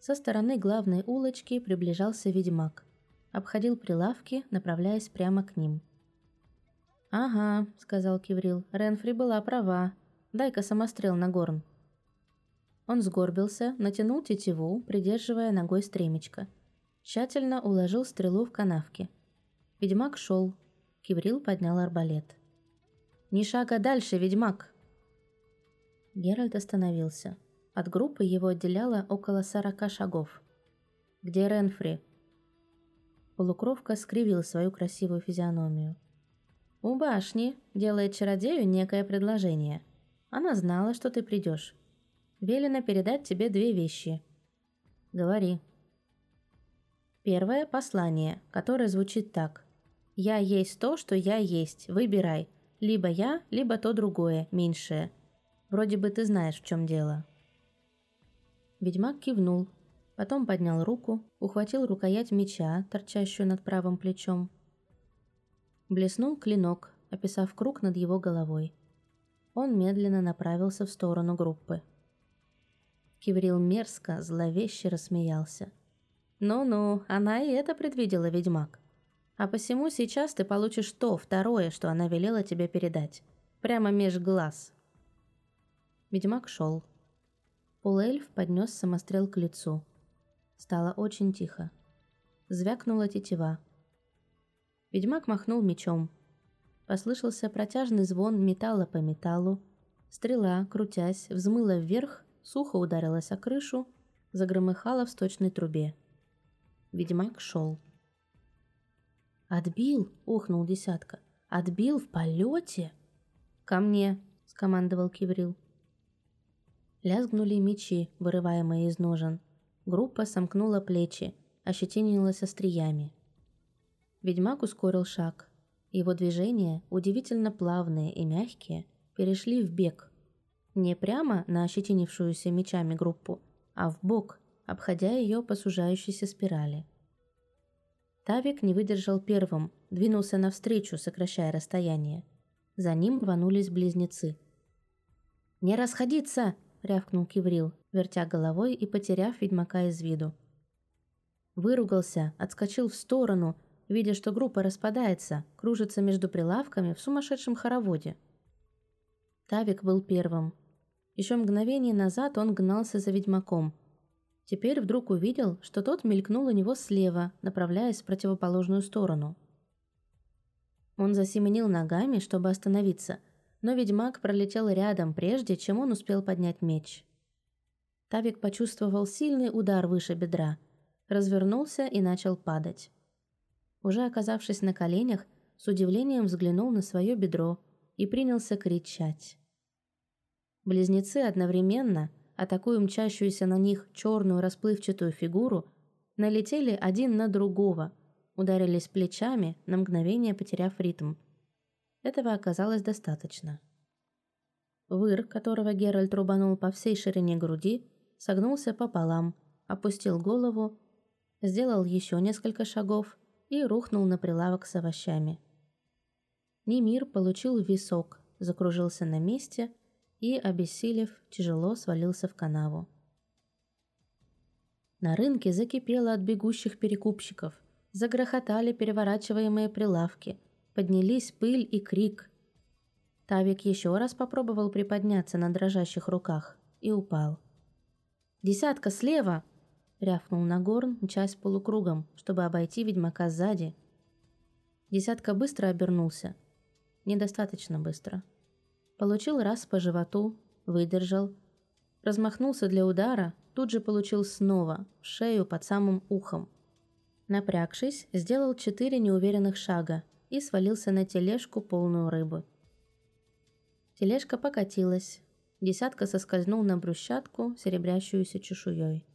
Со стороны главной улочки приближался ведьмак. Обходил прилавки, направляясь прямо к ним. «Ага», — сказал Киврил, — «Ренфри была права. Дай-ка самострел на горн». Он сгорбился, натянул тетиву, придерживая ногой стремечко. Тщательно уложил стрелу в канавке. Ведьмак шел. Киврил поднял арбалет. «Ни шага дальше, ведьмак!» Геральт остановился. От группы его отделяло около сорока шагов. «Где Ренфри?» Полукровка скривил свою красивую физиономию. «У башни делает чародею некое предложение. Она знала, что ты придешь. Велено передать тебе две вещи. Говори». Первое послание, которое звучит так. «Я есть то, что я есть. Выбирай. Либо я, либо то другое, меньшее. Вроде бы ты знаешь, в чем дело». Ведьмак кивнул, Потом поднял руку, ухватил рукоять меча, торчащую над правым плечом. Блеснул клинок, описав круг над его головой. Он медленно направился в сторону группы. Киврил мерзко, зловеще рассмеялся. «Ну-ну, она и это предвидела, ведьмак. А посему сейчас ты получишь то, второе, что она велела тебе передать. Прямо меж глаз». Ведьмак шел. Полуэльф поднес самострел к лицу. Стало очень тихо. Звякнула тетива. Ведьмак махнул мечом. Послышался протяжный звон металла по металлу. Стрела, крутясь, взмыла вверх, сухо ударилась о крышу, загромыхала в сточной трубе. Ведьмак шел. «Отбил!» — ухнул десятка. «Отбил в полете!» «Ко мне!» — скомандовал Киврил. Лязгнули мечи, вырываемые из ножен. Группа сомкнула плечи, ощетинилась остриями. Ведьмак ускорил шаг. Его движения, удивительно плавные и мягкие, перешли в бег. Не прямо на ощетинившуюся мечами группу, а в бок, обходя ее по сужающейся спирали. Тавик не выдержал первым, двинулся навстречу, сокращая расстояние. За ним рванулись близнецы. «Не расходиться!» — рявкнул Киврил, вертя головой и потеряв ведьмака из виду. Выругался, отскочил в сторону, видя, что группа распадается, кружится между прилавками в сумасшедшем хороводе. Тавик был первым. Еще мгновение назад он гнался за ведьмаком. Теперь вдруг увидел, что тот мелькнул у него слева, направляясь в противоположную сторону. Он засеменил ногами, чтобы остановиться, но ведьмак пролетел рядом, прежде чем он успел поднять меч. Тавик почувствовал сильный удар выше бедра, развернулся и начал падать. Уже оказавшись на коленях, с удивлением взглянул на свое бедро и принялся кричать. Близнецы одновременно, атакуя мчащуюся на них черную расплывчатую фигуру, налетели один на другого, ударились плечами, на мгновение потеряв ритм – этого оказалось достаточно. Выр, которого Геральт рубанул по всей ширине груди, согнулся пополам, опустил голову, сделал еще несколько шагов и рухнул на прилавок с овощами. Немир получил висок, закружился на месте и, обессилев, тяжело свалился в канаву. На рынке закипело от бегущих перекупщиков, загрохотали переворачиваемые прилавки – Поднялись пыль и крик. Тавик еще раз попробовал приподняться на дрожащих руках и упал. «Десятка слева!» — рявкнул Нагорн, мчась полукругом, чтобы обойти ведьмака сзади. Десятка быстро обернулся. Недостаточно быстро. Получил раз по животу, выдержал. Размахнулся для удара, тут же получил снова, в шею под самым ухом. Напрягшись, сделал четыре неуверенных шага и свалился на тележку, полную рыбы. Тележка покатилась. Десятка соскользнул на брусчатку, серебрящуюся чешуей.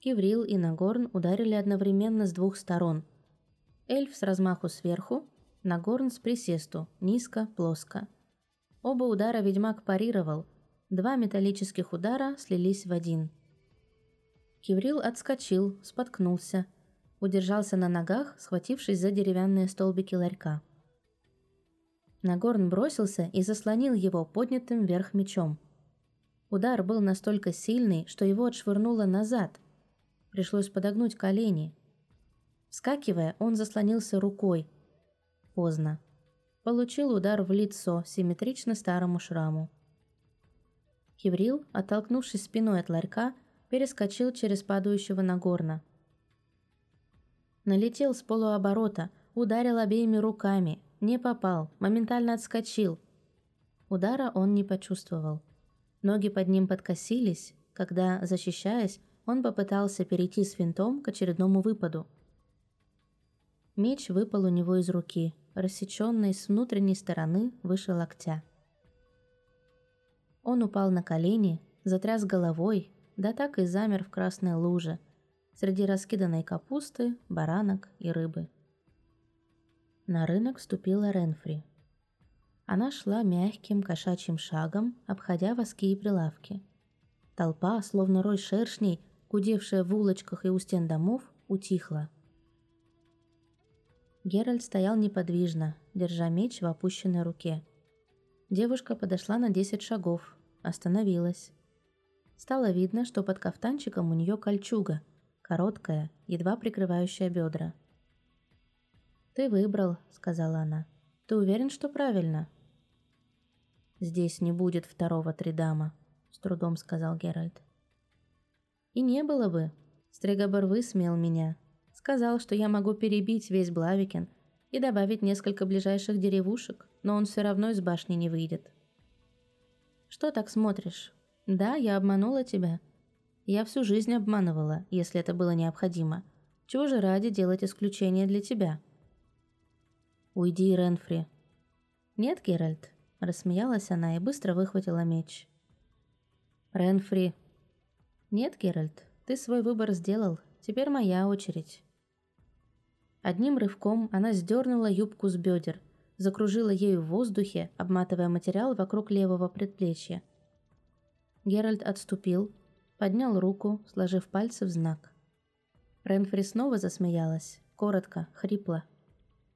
Киврил и Нагорн ударили одновременно с двух сторон. Эльф с размаху сверху, Нагорн с присесту, низко, плоско. Оба удара ведьмак парировал. Два металлических удара слились в один. Киврил отскочил, споткнулся – удержался на ногах, схватившись за деревянные столбики ларька. Нагорн бросился и заслонил его поднятым вверх мечом. Удар был настолько сильный, что его отшвырнуло назад. Пришлось подогнуть колени. Вскакивая, он заслонился рукой. Поздно. Получил удар в лицо, симметрично старому шраму. Хеврил, оттолкнувшись спиной от ларька, перескочил через падающего Нагорна – Налетел с полуоборота, ударил обеими руками, не попал, моментально отскочил. Удара он не почувствовал. Ноги под ним подкосились, когда, защищаясь, он попытался перейти с винтом к очередному выпаду. Меч выпал у него из руки, рассеченный с внутренней стороны выше локтя. Он упал на колени, затряс головой, да так и замер в красной луже, среди раскиданной капусты, баранок и рыбы. На рынок вступила Ренфри. Она шла мягким кошачьим шагом, обходя воски и прилавки. Толпа, словно рой шершней, гудевшая в улочках и у стен домов, утихла. Геральт стоял неподвижно, держа меч в опущенной руке. Девушка подошла на десять шагов, остановилась. Стало видно, что под кафтанчиком у нее кольчуга, короткая, едва прикрывающая бедра. «Ты выбрал», — сказала она. «Ты уверен, что правильно?» «Здесь не будет второго Тридама», — с трудом сказал Геральт. «И не было бы. Стригобор высмеял меня, Сказал, что я могу перебить весь Блавикен и добавить несколько ближайших деревушек, но он все равно из башни не выйдет. Что так смотришь? Да, я обманула тебя. Я всю жизнь обманывала, если это было необходимо. Чего же ради делать исключение для тебя? Уйди, Ренфри. Нет, Геральт, рассмеялась она и быстро выхватила меч. Ренфри. Нет, Геральт, ты свой выбор сделал, теперь моя очередь. Одним рывком она сдернула юбку с бедер, закружила ею в воздухе, обматывая материал вокруг левого предплечья. Геральт отступил, поднял руку, сложив пальцы в знак. Ренфри снова засмеялась, коротко, хрипло.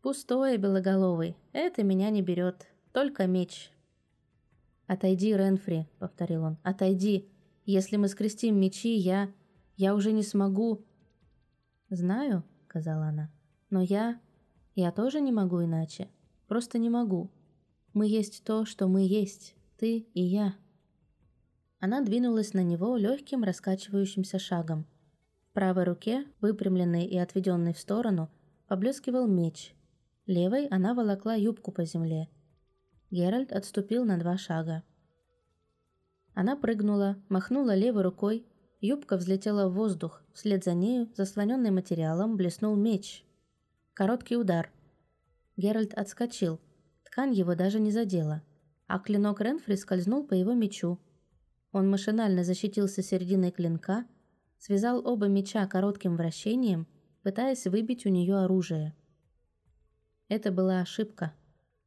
«Пустое, белоголовый, это меня не берет, только меч». «Отойди, Ренфри», — повторил он, — «отойди. Если мы скрестим мечи, я... я уже не смогу...» «Знаю», — сказала она, но я... Я тоже не могу иначе. Просто не могу. Мы есть то, что мы есть. Ты и я. Она двинулась на него легким раскачивающимся шагом. В правой руке, выпрямленной и отведенной в сторону, поблескивал меч. Левой она волокла юбку по земле. Геральт отступил на два шага. Она прыгнула, махнула левой рукой, юбка взлетела в воздух, вслед за нею, заслоненный материалом, блеснул меч, Короткий удар. Геральт отскочил. Ткань его даже не задела. А клинок Ренфри скользнул по его мечу. Он машинально защитился серединой клинка, связал оба меча коротким вращением, пытаясь выбить у нее оружие. Это была ошибка.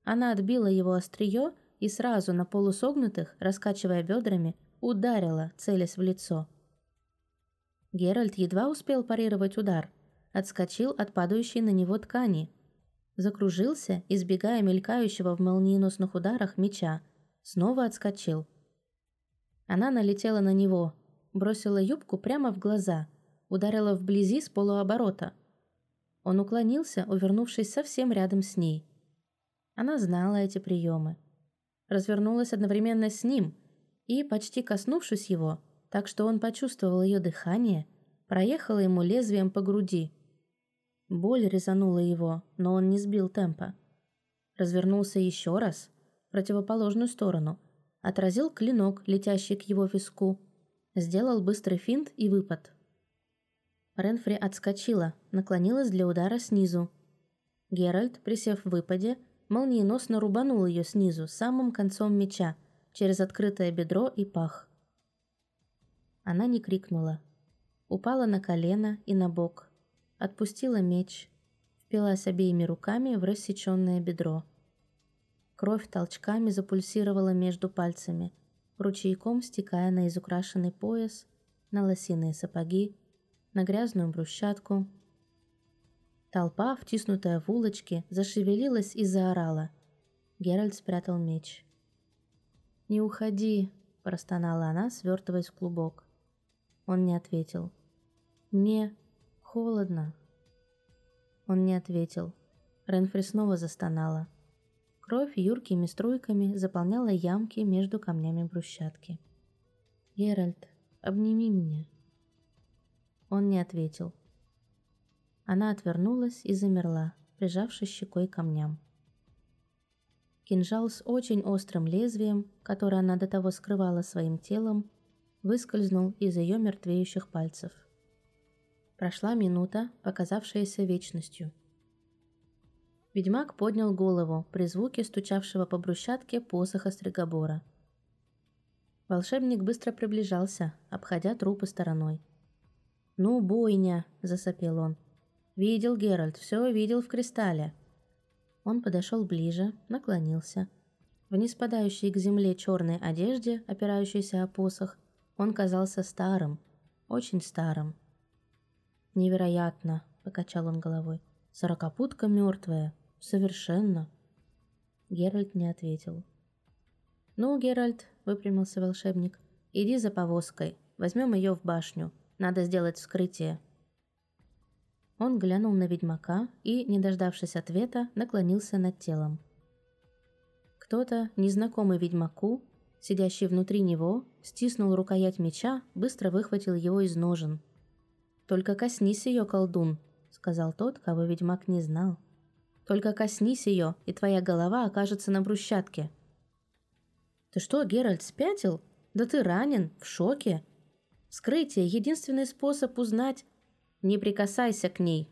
Она отбила его острие и сразу на полусогнутых, раскачивая бедрами, ударила, целясь в лицо. Геральт едва успел парировать удар – отскочил от падающей на него ткани. Закружился, избегая мелькающего в молниеносных ударах меча. Снова отскочил. Она налетела на него, бросила юбку прямо в глаза, ударила вблизи с полуоборота. Он уклонился, увернувшись совсем рядом с ней. Она знала эти приемы. Развернулась одновременно с ним и, почти коснувшись его, так что он почувствовал ее дыхание, проехала ему лезвием по груди – Боль резанула его, но он не сбил темпа. Развернулся еще раз, в противоположную сторону, отразил клинок, летящий к его виску, сделал быстрый финт и выпад. Ренфри отскочила, наклонилась для удара снизу. Геральт, присев в выпаде, молниеносно рубанул ее снизу, самым концом меча, через открытое бедро и пах. Она не крикнула. Упала на колено и на бок, отпустила меч, впилась обеими руками в рассеченное бедро. Кровь толчками запульсировала между пальцами, ручейком стекая на изукрашенный пояс, на лосиные сапоги, на грязную брусчатку. Толпа, втиснутая в улочки, зашевелилась и заорала. Геральт спрятал меч. «Не уходи», – простонала она, свертываясь в клубок. Он не ответил. «Мне холодно». Он не ответил. Ренфри снова застонала. Кровь юркими струйками заполняла ямки между камнями брусчатки. «Геральт, обними меня». Он не ответил. Она отвернулась и замерла, прижавшись щекой к камням. Кинжал с очень острым лезвием, которое она до того скрывала своим телом, выскользнул из ее мертвеющих пальцев. Прошла минута, показавшаяся вечностью. Ведьмак поднял голову при звуке стучавшего по брусчатке посоха стригобора. Волшебник быстро приближался, обходя трупы стороной. «Ну, бойня!» – засопел он. «Видел, Геральт, все видел в кристалле». Он подошел ближе, наклонился. В неспадающей к земле черной одежде, опирающейся о посох, он казался старым, очень старым. «Невероятно!» – покачал он головой. «Сорокопутка мертвая. Совершенно». Геральт не ответил. «Ну, Геральт», — выпрямился волшебник, — «иди за повозкой. Возьмем ее в башню. Надо сделать вскрытие». Он глянул на ведьмака и, не дождавшись ответа, наклонился над телом. Кто-то, незнакомый ведьмаку, сидящий внутри него, стиснул рукоять меча, быстро выхватил его из ножен. «Только коснись ее, колдун», — сказал тот, кого ведьмак не знал. «Только коснись ее, и твоя голова окажется на брусчатке». «Ты что, Геральт, спятил? Да ты ранен, в шоке. Скрытие — единственный способ узнать. Не прикасайся к ней».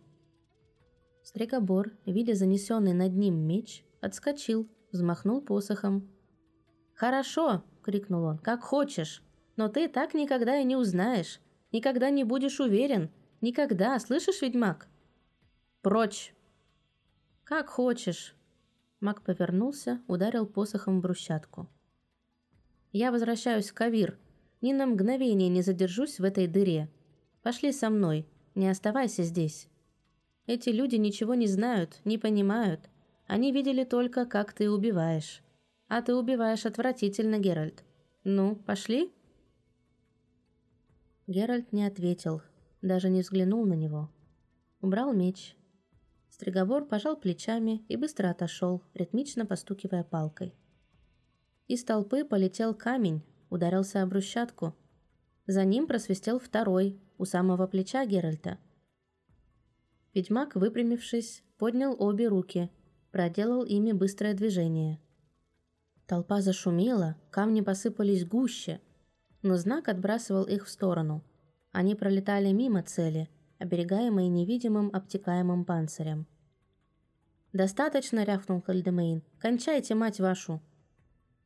Стрекобор, видя занесенный над ним меч, отскочил, взмахнул посохом. «Хорошо!» — крикнул он. «Как хочешь! Но ты так никогда и не узнаешь. Никогда не будешь уверен. Никогда, слышишь, ведьмак?» «Прочь!» «Как хочешь!» Маг повернулся, ударил посохом в брусчатку. Я возвращаюсь в Кавир. Ни на мгновение не задержусь в этой дыре. Пошли со мной. Не оставайся здесь. Эти люди ничего не знают, не понимают. Они видели только, как ты убиваешь. А ты убиваешь отвратительно, Геральт. Ну, пошли?» Геральт не ответил, даже не взглянул на него. Убрал меч. Стриговор пожал плечами и быстро отошел, ритмично постукивая палкой. Из толпы полетел камень, ударился об брусчатку. За ним просвистел второй, у самого плеча Геральта. Ведьмак, выпрямившись, поднял обе руки, проделал ими быстрое движение. Толпа зашумела, камни посыпались гуще, но знак отбрасывал их в сторону. Они пролетали мимо цели, оберегаемые невидимым обтекаемым панцирем. «Достаточно!» — рявкнул Кальдемейн. «Кончайте, мать вашу!»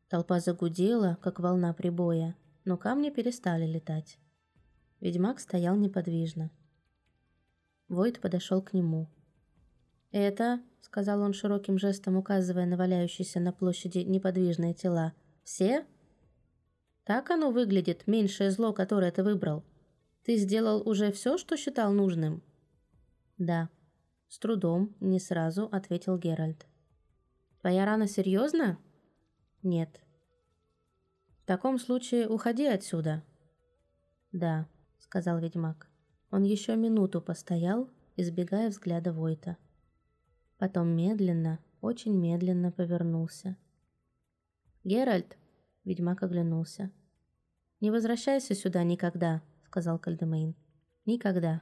Толпа загудела, как волна прибоя, но камни перестали летать. Ведьмак стоял неподвижно. Войт подошел к нему. «Это», — сказал он широким жестом, указывая на валяющиеся на площади неподвижные тела, — «все?» «Так оно выглядит, меньшее зло, которое ты выбрал. Ты сделал уже все, что считал нужным?» «Да», — с трудом, не сразу ответил Геральт. «Твоя рана серьезна?» «Нет». «В таком случае уходи отсюда». «Да», — сказал ведьмак. Он еще минуту постоял, избегая взгляда Войта. Потом медленно, очень медленно повернулся. «Геральт!» — ведьмак оглянулся. «Не возвращайся сюда никогда», — сказал Кальдемейн. «Никогда».